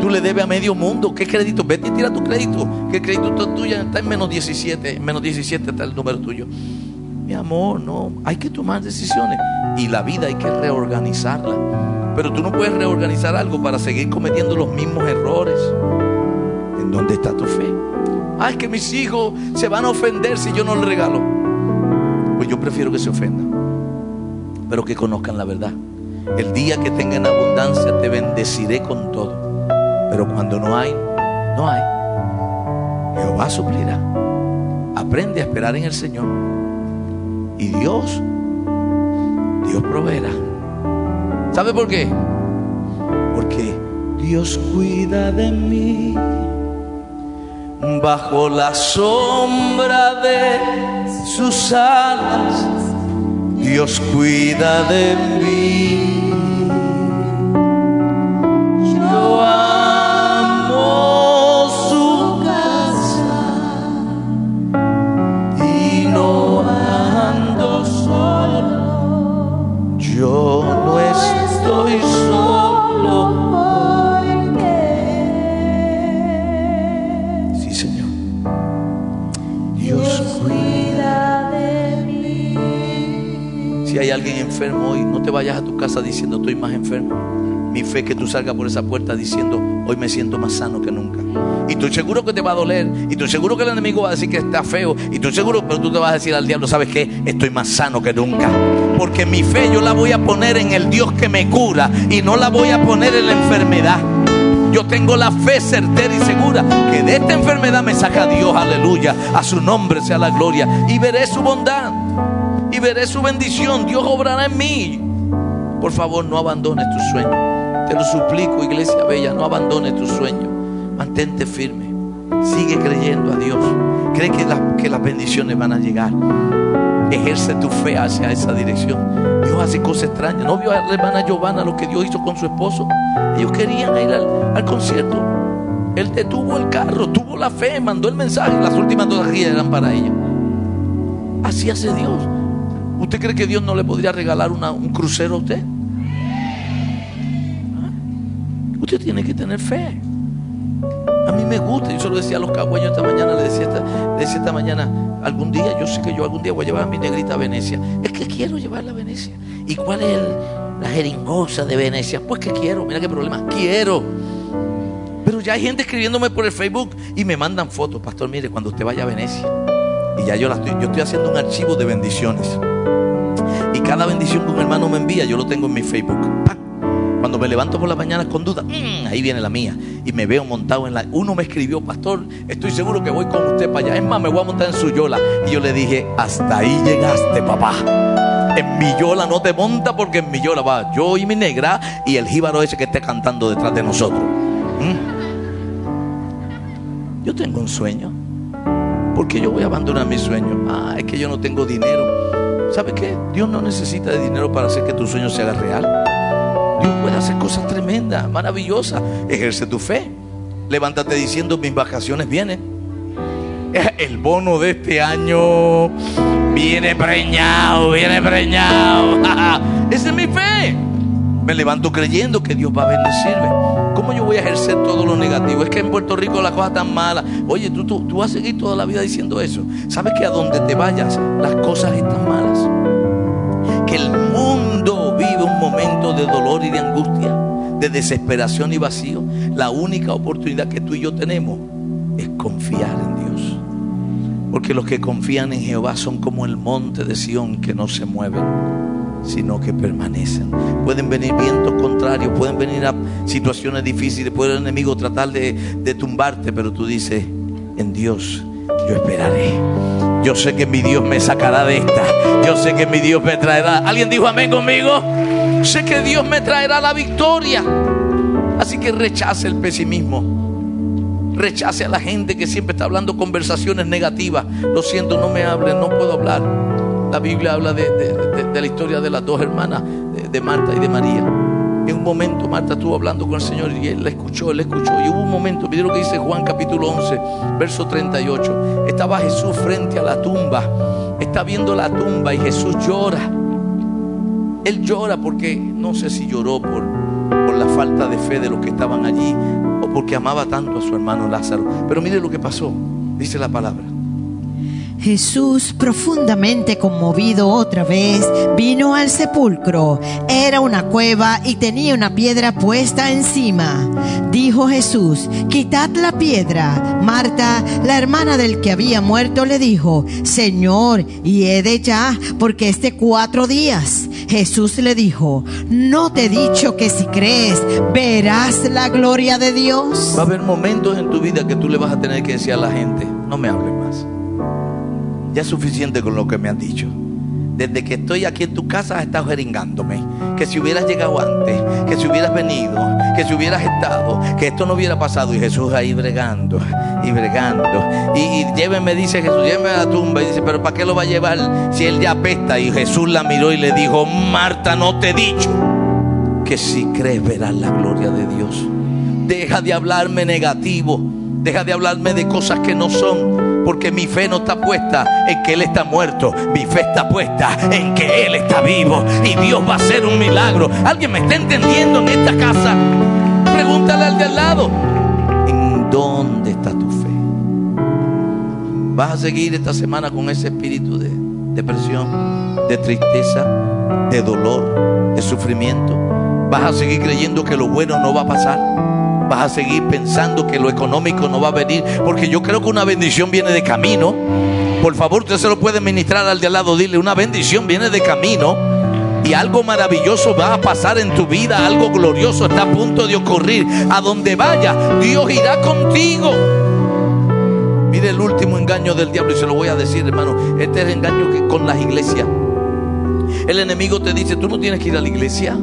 Tú le debes a medio mundo. ¿Qué crédito? Vete y tira tu crédito. El crédito está tuyo está en menos 17. En menos 17 está el número tuyo. Mi amor, no. Hay que tomar decisiones. Y la vida hay que reorganizarla. Pero tú no puedes reorganizar algo para seguir cometiendo los mismos errores. ¿En dónde está tu fe? Es que mis hijos se van a ofender si yo no les regalo. Pues yo prefiero que se ofendan. Pero que conozcan la verdad. El día que tengan abundancia te bendeciré con todo. Pero cuando no hay, no hay. Jehová suplirá. Aprende a esperar en el Señor. Y Dios, Dios proveerá. ¿Sabe por qué? Porque Dios cuida de mí bajo la sombra de sus alas. Dios cuida de mí. Hoy, no te vayas a tu casa diciendo estoy más enfermo. Mi fe es que tú salgas por esa puerta diciendo hoy me siento más sano que nunca. Y estoy seguro que te va a doler. Y estoy seguro que el enemigo va a decir que está feo. Y estoy seguro, pero tú te vas a decir al diablo, ¿sabes qué? Estoy más sano que nunca. Porque mi fe yo la voy a poner en el Dios que me cura. Y no la voy a poner en la enfermedad. Yo tengo la fe certera y segura que de esta enfermedad me saca Dios, aleluya. A su nombre sea la gloria. Y veré su bondad. Y veré su bendición. Dios obrará en mí. Por favor, no abandones tu sueño. Te lo suplico, iglesia bella, no abandones tu sueño. Mantente firme. Sigue creyendo a Dios. Cree que, que las bendiciones van a llegar. Ejerce tu fe hacia esa dirección. Dios hace cosas extrañas. ¿No vio a la hermana Giovanna lo que Dios hizo con su esposo? Ellos querían ir al, concierto. Él detuvo el carro, tuvo la fe, mandó el mensaje. Las últimas dos días eran para ellos. Así hace Dios. ¿Usted cree que Dios no le podría regalar un crucero a usted? Usted tiene que tener fe. A mí me gusta, yo se lo decía a los cagüeños esta mañana, le decía esta, decía esta mañana, algún día, yo sé que yo algún día voy a llevar a mi negrita a Venecia. Es que quiero llevarla a Venecia. ¿Y cuál es la jeringosa de Venecia? Pues que quiero, mira qué problema, quiero. Pero ya hay gente escribiéndome por el Facebook y me mandan fotos, pastor, mire, cuando usted vaya a Venecia. Y ya yo, la estoy, yo estoy haciendo un archivo de bendiciones. Y cada bendición que un hermano me envía, yo lo tengo en mi Facebook. Cuando me levanto por la mañana con duda, mm, ahí viene la mía. Y me veo montado en la... Uno me escribió, pastor, estoy seguro que voy con usted para allá. Es más, me voy a montar en su yola. Y yo le dije, hasta ahí llegaste, papá. En mi yola no te monta porque en mi yola va yo y mi negra y el jíbaro ese que esté cantando detrás de nosotros. ¿Mm? Yo tengo un sueño. ¿Por qué yo voy a abandonar mi sueño? Ah, es que yo no tengo dinero. ¿Sabe qué? Dios no necesita de dinero para hacer que tu sueño se haga real. Dios puede hacer cosas tremendas, maravillosas. Ejerce tu fe. Levántate diciendo, mis vacaciones vienen. [LAUGHS] El bono de este año viene preñado, viene preñado. [LAUGHS] Esa es mi fe. Me levanto creyendo que Dios va a bendecirme. ¿Cómo yo voy a ejercer todo lo negativo? Es que en Puerto Rico la cosa tan mala. Oye, tú, tú, tú vas a seguir toda la vida diciendo eso. ¿Sabes que a donde te vayas las cosas están malas? Que el mundo vive un momento de dolor y de angustia, de desesperación y vacío, la única oportunidad que tú y yo tenemos es confiar en Dios. Porque los que confían en Jehová son como el monte de Sión que no se mueven, sino que permanecen. Pueden venir vientos contrarios, pueden venir a situaciones difíciles, puede el enemigo tratar de, de tumbarte, pero tú dices, en Dios yo esperaré. Yo sé que mi Dios me sacará de esta. Yo sé que mi Dios me traerá. ¿Alguien dijo amén conmigo? Sé que Dios me traerá la victoria. Así que rechace el pesimismo. Rechace a la gente que siempre está hablando conversaciones negativas. Lo siento, no me hablen, no puedo hablar. La Biblia habla de, la historia de las dos hermanas, de Marta y de María. En un momento Marta estuvo hablando con el Señor y él la escuchó, él escuchó. Y hubo un momento, miren lo que dice Juan capítulo 11, verso 38. Estaba Jesús frente a la tumba. Está viendo la tumba y Jesús llora. Él llora porque no sé si lloró por, por la falta de fe de los que estaban allí o porque amaba tanto a su hermano Lázaro. Pero mire lo que pasó, dice la palabra. Jesús, profundamente conmovido otra vez, vino al sepulcro. Era una cueva y tenía una piedra puesta encima. Dijo Jesús, quitad la piedra. Marta, la hermana del que había muerto, le dijo, Señor, y he de ya, porque este cuatro días. Jesús le dijo, no te he dicho que si crees, verás la gloria de Dios. Va a haber momentos en tu vida que tú le vas a tener que decir a la gente, no me hables más. Ya es suficiente con lo que me han dicho. Desde que estoy aquí en tu casa has estado jeringándome. Que si hubieras llegado antes, que si hubieras venido, que si hubieras estado, que esto no hubiera pasado. Y Jesús ahí bregando y bregando. Y, y llévenme, dice Jesús, llévenme a la tumba. Y dice, pero ¿para qué lo va a llevar si él ya apesta? Y Jesús la miró y le dijo, Marta, no te he dicho que si crees verás la gloria de Dios. Deja de hablarme negativo. Deja de hablarme de cosas que no son. Porque mi fe no está puesta en que Él está muerto. Mi fe está puesta en que Él está vivo. Y Dios va a hacer un milagro. ¿Alguien me está entendiendo en esta casa? Pregúntale al de al lado. ¿En dónde está tu fe? ¿Vas a seguir esta semana con ese espíritu de depresión, de tristeza, de dolor, de sufrimiento? ¿Vas a seguir creyendo que lo bueno no va a pasar? Vas a seguir pensando que lo económico no va a venir, porque yo creo que una bendición viene de camino. Por favor, usted se lo puede ministrar al de al lado, dile, una bendición viene de camino y algo maravilloso va a pasar en tu vida, algo glorioso está a punto de ocurrir. A donde vaya, Dios irá contigo. Mire el último engaño del diablo y se lo voy a decir, hermano. Este es el engaño que con las iglesias. El enemigo te dice, tú no tienes que ir a la iglesia.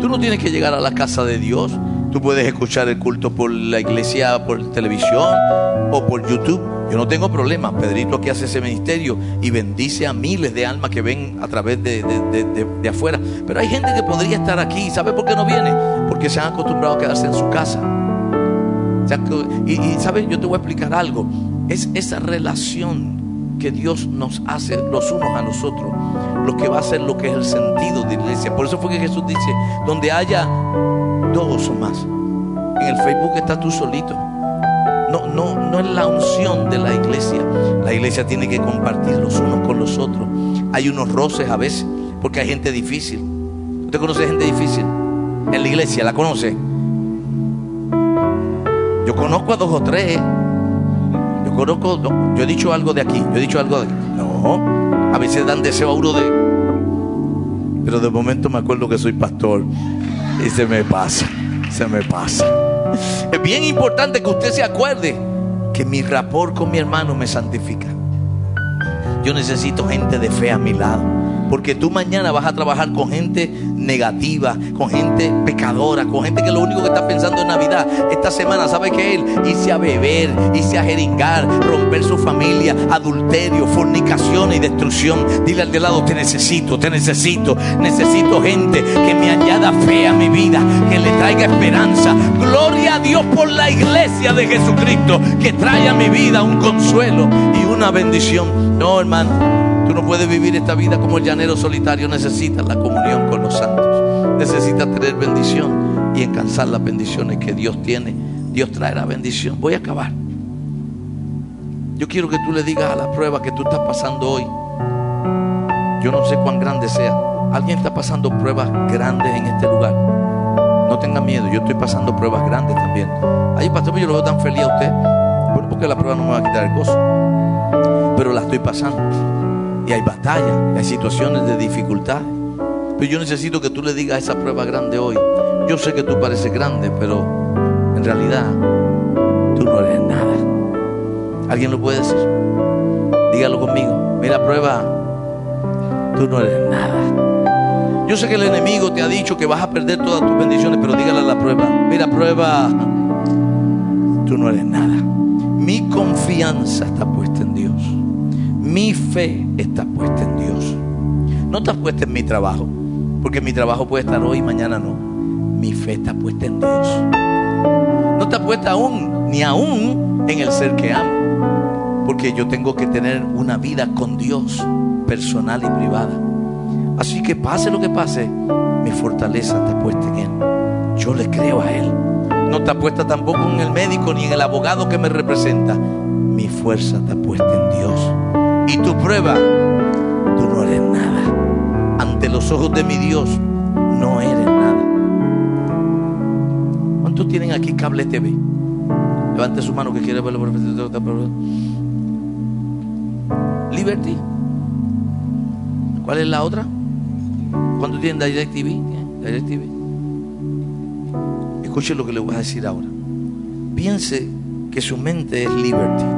Tú no tienes que llegar a la casa de Dios. Tú puedes escuchar el culto por la iglesia, por televisión o por YouTube. Yo no tengo problema. Pedrito aquí hace ese ministerio y bendice a miles de almas que ven a través de, afuera. Pero hay gente que podría estar aquí. ¿Sabe por qué no viene? Porque se han acostumbrado a quedarse en su casa. Y, y ¿sabe? Yo te voy a explicar algo. Es esa relación que Dios nos hace los unos a nosotros lo que va a ser lo que es el sentido de la iglesia. Por eso fue que Jesús dice, donde haya dos o más. En el Facebook estás tú solito. No, no, no es la unción de la iglesia. La iglesia tiene que compartir los unos con los otros. Hay unos roces a veces, porque hay gente difícil. ¿Usted conoce gente difícil? En la iglesia, ¿la conoce? Yo conozco a dos o tres. Yo conozco, yo he dicho algo de aquí, yo he dicho algo de aquí. No, a veces dan deseo a uno de... Pero de momento me acuerdo que soy pastor y se me pasa, se me pasa. Es bien importante que usted se acuerde que mi rapor con mi hermano me santifica. Yo necesito gente de fe a mi lado. Porque tú mañana vas a trabajar con gente negativa, con gente pecadora, con gente que lo único que está pensando en Navidad. Esta semana, ¿sabe que él? Irse a beber, irse a jeringar, romper su familia, adulterio, fornicación y destrucción. Dile al de lado, te necesito, te necesito. Necesito gente que me añada fe a mi vida, que le traiga esperanza. Gloria a Dios por la iglesia de Jesucristo, que trae a mi vida un consuelo y una bendición. No, hermano. Tú no puedes vivir esta vida como el llanero solitario. Necesitas la comunión con los santos. Necesitas tener bendición y encansar las bendiciones que Dios tiene. Dios traerá bendición. Voy a acabar. Yo quiero que tú le digas a la prueba que tú estás pasando hoy. Yo no sé cuán grande sea. Alguien está pasando pruebas grandes en este lugar. No tenga miedo, yo estoy pasando pruebas grandes también. Ay, pastor, yo lo veo tan feliz a usted. Bueno, porque la prueba no me va a quitar el gozo. Pero la estoy pasando y hay batallas, hay situaciones de dificultad. Pero yo necesito que tú le digas esa prueba grande hoy. Yo sé que tú pareces grande, pero en realidad tú no eres nada. ¿Alguien lo puede decir? Dígalo conmigo. Mira, prueba, tú no eres nada. Yo sé que el enemigo te ha dicho que vas a perder todas tus bendiciones, pero dígale a la prueba. Mira, prueba, tú no eres nada. Mi confianza está puesta en Dios. Mi fe está puesta en Dios. No está puesta en mi trabajo, porque mi trabajo puede estar hoy y mañana no. Mi fe está puesta en Dios. No está puesta aún, ni aún en el ser que amo, porque yo tengo que tener una vida con Dios, personal y privada. Así que pase lo que pase, mi fortaleza está puesta en Él. Yo le creo a Él. No está puesta tampoco en el médico ni en el abogado que me representa. Mi fuerza está puesta en Dios tu prueba, tú no eres nada. Ante los ojos de mi Dios, no eres nada. ¿Cuántos tienen aquí cable TV? Levante su mano que quiere verlo por Liberty. ¿Cuál es la otra? ¿Cuántos tienen Direct TV? Direct TV. Escuche lo que le voy a decir ahora. Piense que su mente es Liberty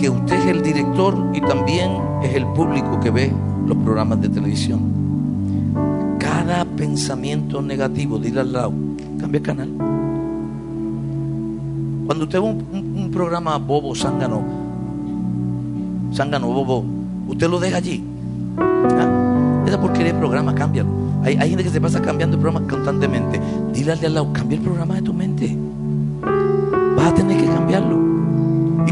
que usted es el director y también es el público que ve los programas de televisión. Cada pensamiento negativo, dile al lado, cambia canal. Cuando usted ve un, programa bobo, zángano, zángano, bobo, usted lo deja allí. ¿Ah? Esa porquería de programa, cámbialo. Hay, hay, gente que se pasa cambiando el programa constantemente. Dile al lado, cambia el programa de tu mente. Vas a tener que cambiarlo.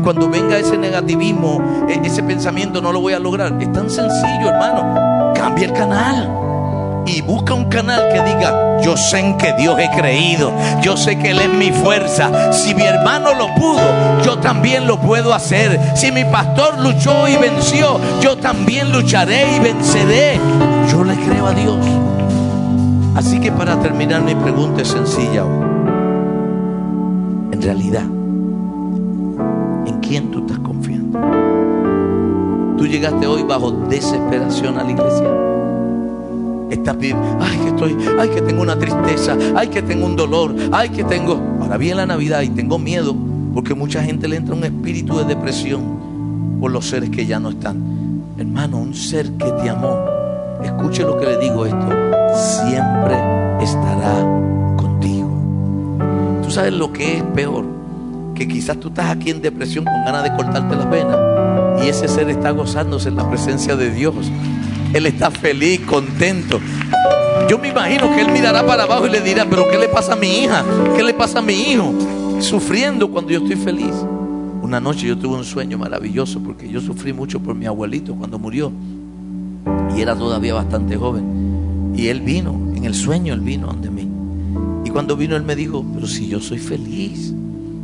Cuando venga ese negativismo, e, ese pensamiento, no lo voy a lograr. Es tan sencillo, hermano. Cambia el canal. Y busca un canal que diga, yo sé en que Dios he creído, yo sé que Él es mi fuerza. Si mi hermano lo pudo, yo también lo puedo hacer. Si mi pastor luchó y venció, yo también lucharé y venceré. Yo le creo a Dios. Así que para terminar mi pregunta es sencilla. En realidad, ¿en quién tú estás confiando? Tú llegaste hoy bajo desesperación a la iglesia. Estás bien, ay que estoy, ay que tengo una tristeza, ay que tengo un dolor, ay que tengo. Ahora viene la Navidad y tengo miedo porque mucha gente le entra un espíritu de depresión por los seres que ya no están. Hermano, un ser que te amó, escuche lo que le digo esto, siempre estará contigo. Tú sabes lo que es peor, que quizás tú estás aquí en depresión con ganas de cortarte las venas y ese ser está gozándose en la presencia de Dios. Él está feliz, contento. Yo me imagino que él mirará para abajo y le dirá, pero ¿qué le pasa a mi hija? ¿Qué le pasa a mi hijo? Sufriendo cuando yo estoy feliz. Una noche yo tuve un sueño maravilloso porque yo sufrí mucho por mi abuelito cuando murió. Y era todavía bastante joven. Y él vino, en el sueño él vino ante mí. Y cuando vino él me dijo, pero si yo soy feliz,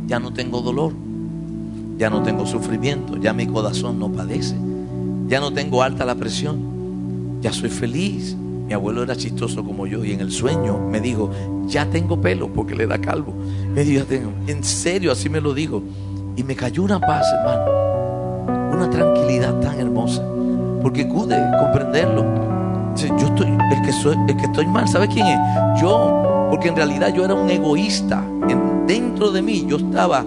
ya no tengo dolor, ya no tengo sufrimiento, ya mi corazón no padece, ya no tengo alta la presión, ya soy feliz. Mi abuelo era chistoso como yo y en el sueño me dijo, ya tengo pelo porque le da calvo. Me dijo, tengo. En serio, así me lo dijo. Y me cayó una paz, hermano. Una tranquilidad tan hermosa. Porque pude comprenderlo. Yo estoy, el que soy, el que estoy mal, ¿sabe quién es? Yo, porque en realidad yo era un egoísta. Dentro de mí yo estaba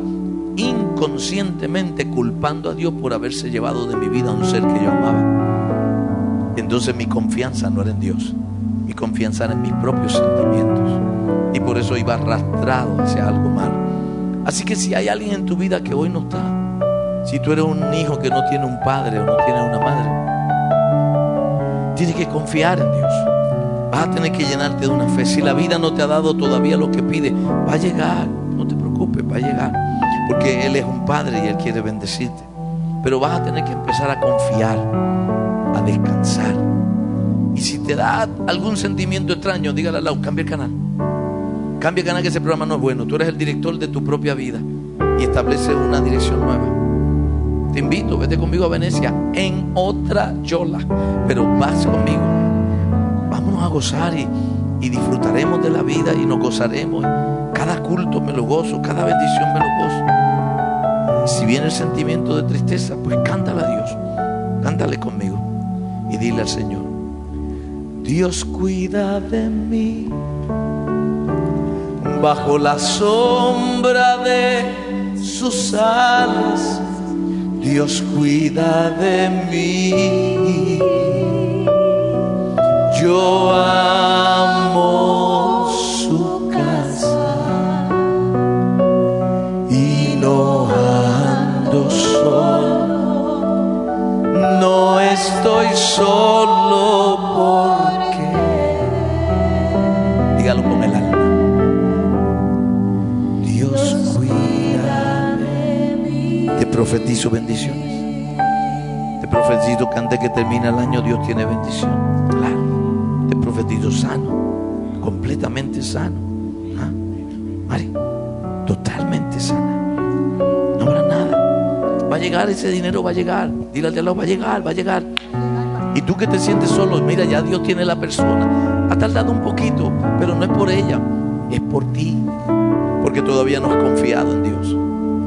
inconscientemente culpando a Dios por haberse llevado de mi vida a un ser que yo amaba. Entonces mi confianza no era en Dios, mi confianza era en mis propios sentimientos. Y por eso iba arrastrado hacia algo malo. Así que si hay alguien en tu vida que hoy no está, si tú eres un hijo que no tiene un padre o no tiene una madre, tienes que confiar en Dios. Vas a tener que llenarte de una fe. Si la vida no te ha dado todavía lo que pide, va a llegar. Preocupes, va a llegar. Porque Él es un padre y Él quiere bendecirte. Pero vas a tener que empezar a confiar a descansar. Y si te da algún sentimiento extraño, dígale al lado, cambia el canal. Cambia el canal que ese programa no es bueno. Tú eres el director de tu propia vida y establece una dirección nueva. Te invito, vete conmigo a Venecia en otra yola, pero vas conmigo. Vámonos a gozar y disfrutaremos de la vida y nos gozaremos. Cada culto me lo gozo, cada bendición me lo gozo. Si viene el sentimiento de tristeza, pues cántale a Dios, cántale conmigo y dile al Señor, Dios cuida de mí bajo la sombra de sus alas. Dios cuida de mí. Yo amo estoy solo porque. Dígalo con el alma. Dios cuida. Te profetizo bendiciones. Te profetizo que antes que termine el año Dios tiene bendición. Claro. Te profetizo sano. Completamente sano. ¿Ah? Mari, totalmente sana. No habrá nada. Va a llegar ese dinero, va a llegar. Dile al lado, va a llegar, va a llegar. Y tú que te sientes solo, mira, ya Dios tiene la persona. Ha tardado un poquito, pero no es por ella, es por ti. Porque todavía no has confiado en Dios.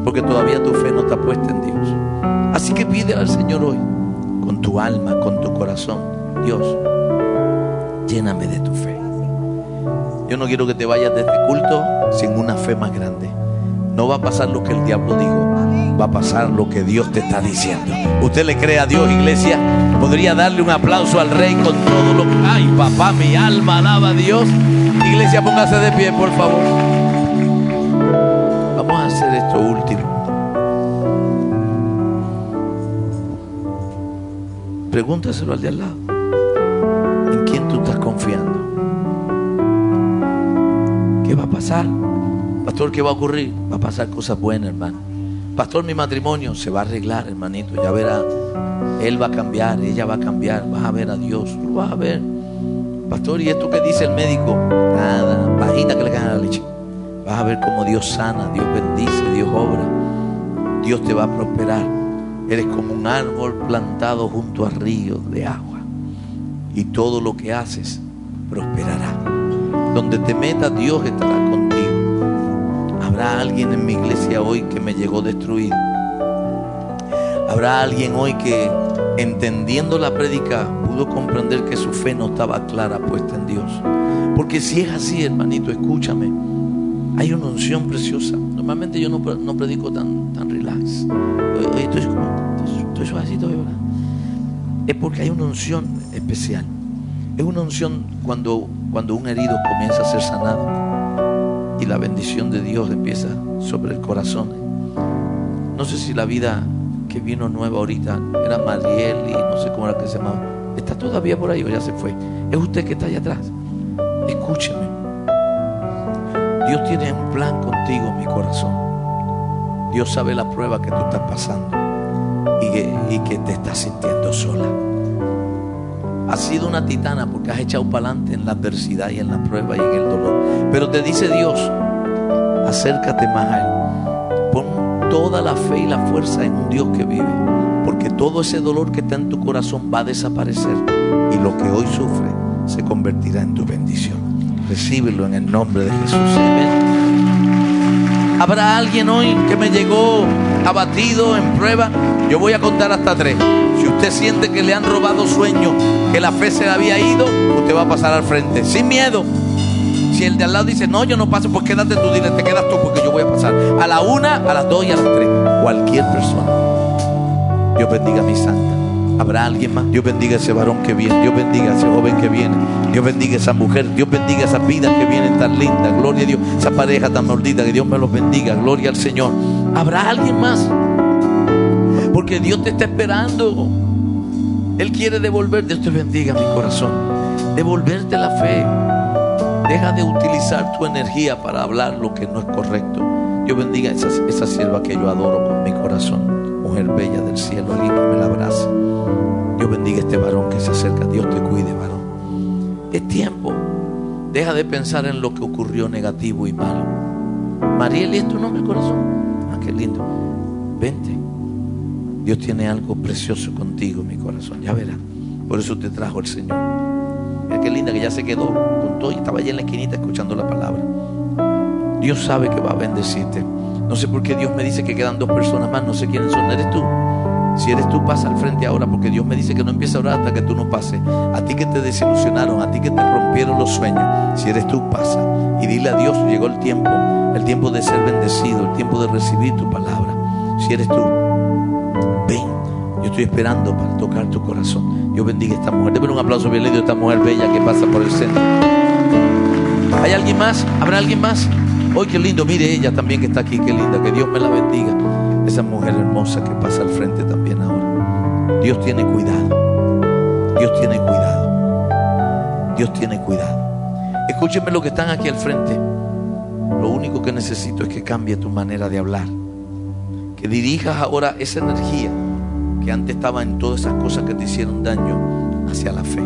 Porque todavía tu fe no está puesta en Dios. Así que pide al Señor hoy, con tu alma, con tu corazón, Dios, lléname de tu fe. Yo no quiero que te vayas de este culto sin una fe más grande. No va a pasar lo que el diablo dijo, va a pasar lo que Dios te está diciendo. ¿Usted le cree a Dios, iglesia? ¿Podría darle un aplauso al rey con todo lo que... Ay, papá, mi alma alaba a Dios. Iglesia, póngase de pie, por favor. Vamos a hacer esto último. Pregúntaselo al de al lado. ¿En quién tú estás confiando? ¿Qué va a pasar? Pastor, ¿qué va a ocurrir? Va a pasar cosas buenas, hermano. Pastor, mi matrimonio se va a arreglar, hermanito. Ya verá. Él va a cambiar, ella va a cambiar. Vas a ver a Dios. Lo vas a ver. Pastor, ¿y esto que dice el médico? Nada, bajita que le cae la leche. Vas a ver cómo Dios sana, Dios bendice, Dios obra. Dios te va a prosperar. Eres como un árbol plantado junto a ríos de agua. Y todo lo que haces prosperará. Donde te metas, Dios estará contigo. Habrá alguien en mi iglesia hoy que me llegó destruido. Habrá alguien hoy que entendiendo la prédica pudo comprender que su fe no estaba clara puesta en Dios. Porque si es así, hermanito, escúchame. Hay una unción preciosa. Normalmente yo no, predico tan, tan relax. Estoy suavecito, ¿verdad? Es porque hay una unción especial. Es una unción cuando, cuando un herido comienza a ser sanado y la bendición de Dios empieza sobre el corazón. No sé si la vida que vino nueva ahorita era Mariel y no sé cómo era que se llamaba. ¿Está todavía por ahí o ya se fue? Es usted que está allá atrás. Escúcheme. Dios tiene un plan contigo, mi corazón. Dios sabe la prueba que tú estás pasando y que, y que te estás sintiendo sola. Has sido una titana porque has echado para adelante en la adversidad y en la prueba y en el dolor. Pero te dice Dios, acércate más a Él. Pon toda la fe y la fuerza en un Dios que vive. Porque todo ese dolor que está en tu corazón va a desaparecer. Y lo que hoy sufre se convertirá en tu bendición. Recíbelo en el nombre de Jesús. Habrá alguien hoy que me llegó abatido en prueba. Yo voy a contar hasta tres. Si usted siente que le han robado sueños, que la fe se le había ido, usted va a pasar al frente, sin miedo. Si el de al lado dice, no, yo no paso, pues quédate tú, dile, te quedas tú porque yo voy a pasar. A la una, a las dos y a las tres. Cualquier persona. Dios bendiga a mi santa. Habrá alguien más. Dios bendiga a ese varón que viene. Dios bendiga a ese joven que viene. Dios bendiga a esa mujer. Dios bendiga a esas vidas que vienen tan lindas. Gloria a Dios. Esa pareja tan maldita. Que Dios me los bendiga. Gloria al Señor. Habrá alguien más. Porque Dios te está esperando. Él quiere devolver. Dios te bendiga mi corazón. Devolverte la fe. Deja de utilizar tu energía para hablar lo que no es correcto. Dios bendiga a esa, esa sierva que yo adoro con mi corazón. Mujer bella del cielo, alguien que me la abraza. Dios bendiga a este varón que se acerca. Dios te cuide, varón. Es tiempo. Deja de pensar en lo que ocurrió negativo y malo. Mariel, ¿y es tu nombre, corazón? Ah, qué lindo. Vente. Dios tiene algo precioso contigo, mi corazón. Ya verás. Por eso te trajo el Señor. Mira qué linda que ya se quedó con todo y estaba allá en la esquinita escuchando la palabra. Dios sabe que va a bendecirte. No sé por qué Dios me dice que quedan dos personas más. No sé quiénes son. ¿Eres tú? Si eres tú, pasa al frente ahora, porque Dios me dice que no empieza a orar hasta que tú no pases. A ti que te desilusionaron, a ti que te rompieron los sueños. Si eres tú, pasa. Y dile a Dios, llegó el tiempo, el tiempo de ser bendecido, el tiempo de recibir tu palabra. Si eres tú, ven. Yo estoy esperando para tocar tu corazón. Dios bendiga a esta mujer. Deme un aplauso bien leído a esta mujer bella que pasa por el centro. ¿Hay alguien más? ¿Habrá alguien más? Hoy qué lindo, mire ella también que está aquí, qué linda, que Dios me la bendiga. Esa mujer hermosa que pasa al frente también ahora. Dios tiene cuidado. Dios tiene cuidado. Dios tiene cuidado. Escúchenme lo que están aquí al frente. Lo único que necesito es que cambie tu manera de hablar. Que dirijas ahora esa energía que antes estaba en todas esas cosas que te hicieron daño hacia la fe.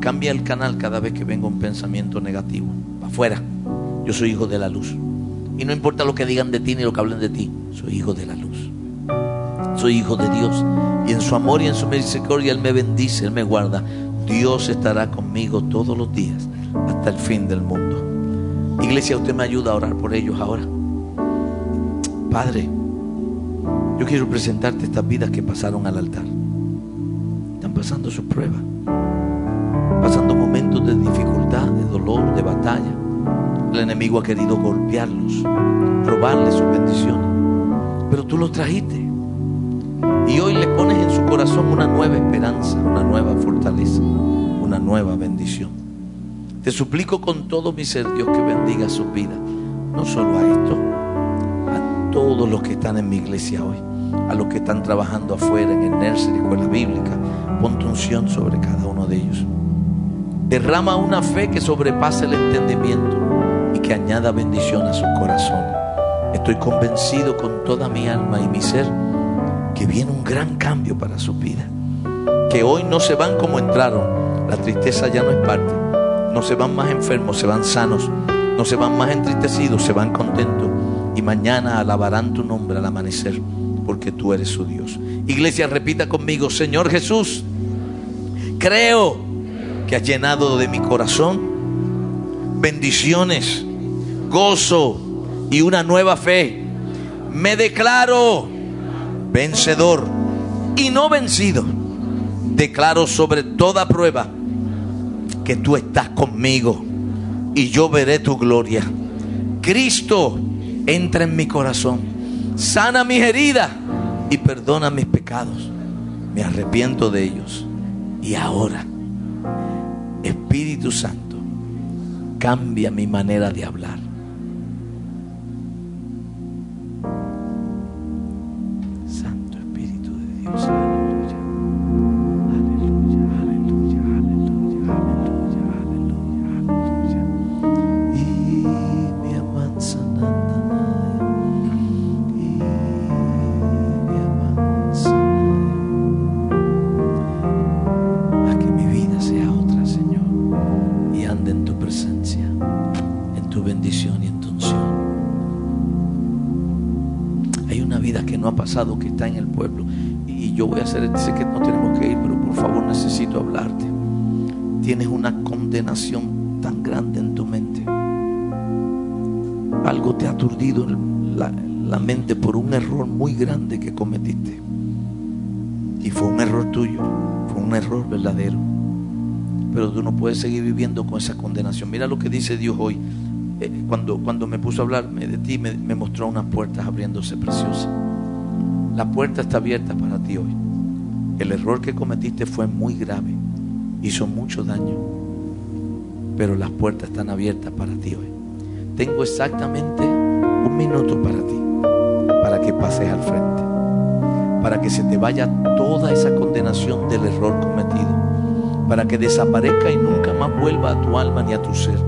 Cambia el canal cada vez que venga un pensamiento negativo. Para afuera. Yo soy hijo de la luz. Y no importa lo que digan de ti ni lo que hablen de ti. Soy hijo de la luz. Soy hijo de Dios. Y en su amor y en su misericordia Él me bendice, Él me guarda. Dios estará conmigo todos los días hasta el fin del mundo. Iglesia, usted me ayuda a orar por ellos ahora. Padre, yo quiero presentarte estas vidas que pasaron al altar. Están pasando sus pruebas. Pasando momentos de dificultad, de dolor, de batalla. El enemigo ha querido golpearlos, robarles sus bendiciones. Pero tú los trajiste. Y hoy le pones en su corazón una nueva esperanza, una nueva fortaleza, una nueva bendición. Te suplico con todo mi ser, Dios, que bendiga sus vidas. No solo a esto, a todos los que están en mi iglesia hoy, a los que están trabajando afuera en el nursery, escuela bíblica. Pon tu unción sobre cada uno de ellos. Derrama una fe que sobrepase el entendimiento que añada bendición a sus corazones. Estoy convencido con toda mi alma y mi ser que viene un gran cambio para su vida. Que hoy no se van como entraron. La tristeza ya no es parte. No se van más enfermos, se van sanos. No se van más entristecidos, se van contentos. Y mañana alabarán tu nombre al amanecer, porque tú eres su Dios. Iglesia, repita conmigo, Señor Jesús, creo que has llenado de mi corazón bendiciones, gozo y una nueva fe. Me declaro vencedor y no vencido. Declaro sobre toda prueba que tú estás conmigo y yo veré tu gloria. Cristo entra en mi corazón, sana mis heridas y perdona mis pecados. Me arrepiento de ellos. Y ahora, Espíritu Santo, cambia mi manera de hablar. Tan grande en tu mente. Algo te ha aturdido la, la mente por un error muy grande que cometiste. Y fue un error tuyo, fue un error verdadero. Pero tú no puedes seguir viviendo con esa condenación. Mira lo que dice Dios hoy. Eh, cuando, cuando me puso a hablarme de ti, me, me mostró unas puertas abriéndose preciosas. La puerta está abierta para ti hoy. El error que cometiste fue muy grave, hizo mucho daño, pero las puertas están abiertas para ti hoy. Tengo exactamente un minuto para ti, para que pases al frente, para que se te vaya toda esa condenación del error cometido, para que desaparezca y nunca más vuelva a tu alma ni a tu ser.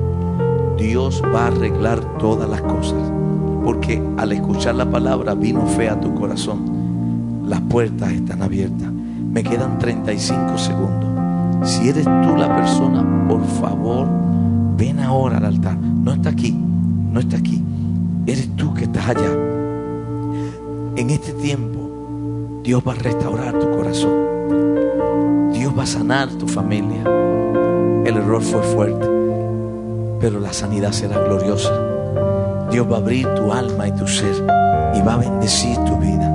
Dios va a arreglar todas las cosas. Porque al escuchar la palabra vino fe a tu corazón. Las puertas están abiertas. Me quedan 35 segundos. Si eres tú la persona, por favor, ven ahora al altar. No está aquí, no está aquí. Eres tú que estás allá. En este tiempo, Dios va a restaurar tu corazón. Dios va a sanar tu familia. El error fue fuerte pero la sanidad será gloriosa. Dios va a abrir tu alma y tu ser y va a bendecir tu vida.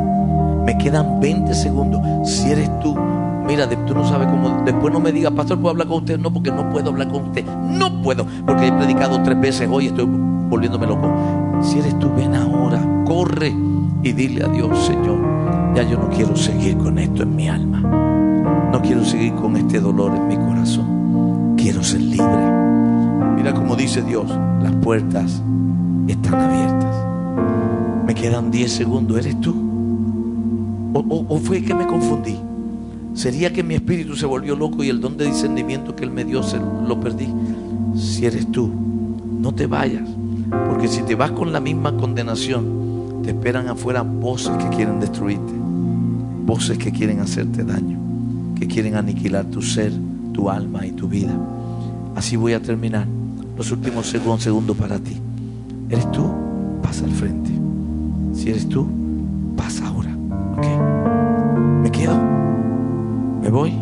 Me quedan 20 segundos. Si eres tú, mira, tú no sabes cómo. Después no me digas, pastor, ¿puedo hablar con usted? No, porque no puedo hablar con usted. No puedo, porque he predicado tres veces hoy, estoy volviéndome loco. Si eres tú, ven ahora, corre y dile a Dios, Señor, ya yo no quiero seguir con esto en mi alma. No quiero seguir con este dolor en mi corazón. Quiero ser libre. Mira como dice Dios, las puertas están abiertas. Me quedan 10 segundos. ¿Eres tú? ¿O, o- o fue que me confundí? ¿Sería que mi espíritu se volvió loco y el don de discernimiento que Él me dio se lo perdí? Si eres tú, no te vayas. Porque si te vas con la misma condenación, te esperan afuera voces que quieren destruirte. Voces que quieren hacerte daño. Que quieren aniquilar tu ser, tu alma y tu vida. Así voy a terminar. Los últimos segun- segundos para ti. ¿Eres tú? Pasa al frente. Si eres tú, pasa ahora. ¿Me quedo? ¿Me voy?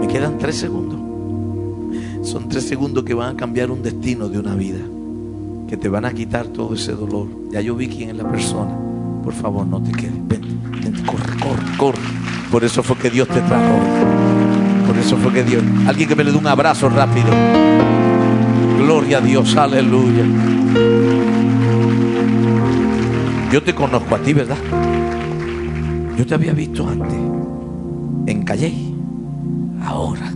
Me quedan tres segundos. Son tres segundos que van a cambiar un destino de una vida. Que te van a quitar todo ese dolor. Ya yo vi quién es la persona. Por favor, no te quedes. Ven, ven, corre, corre, corre. Por eso fue que Dios te trajo. Por eso fue que Dios. Alguien que me le dé un abrazo rápido. Gloria a Dios, aleluya. Yo te conozco a ti, ¿verdad? Yo te había visto antes en Calle. Ahora.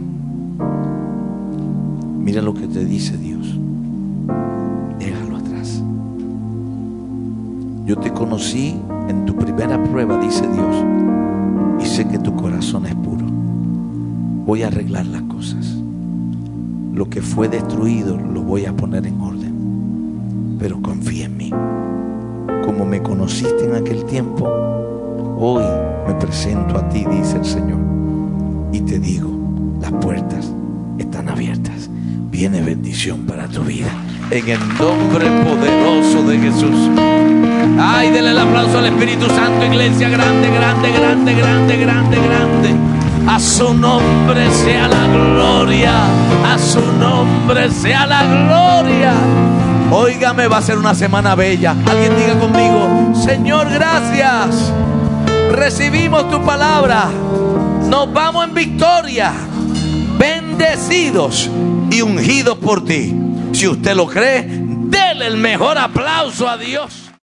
Mira lo que te dice Dios. Déjalo atrás. Yo te conocí en tu primera prueba, dice Dios, y sé que tu corazón es puro. Voy a arreglar las cosas. Lo que fue destruido lo voy a poner en orden. Pero confía en mí. Como me conociste en aquel tiempo, hoy me presento a ti, dice el Señor. Y te digo, las puertas están abiertas. Viene bendición para tu vida. En el nombre poderoso de Jesús. Ay, denle el aplauso al Espíritu Santo, iglesia grande, grande, grande, grande, grande, grande. A su nombre sea la gloria. A su nombre sea la gloria. Óigame, va a ser una semana bella. Alguien diga conmigo, Señor, gracias. Recibimos tu palabra. Nos vamos en victoria. Bendecidos y ungidos por ti. Si usted lo cree, déle el mejor aplauso a Dios.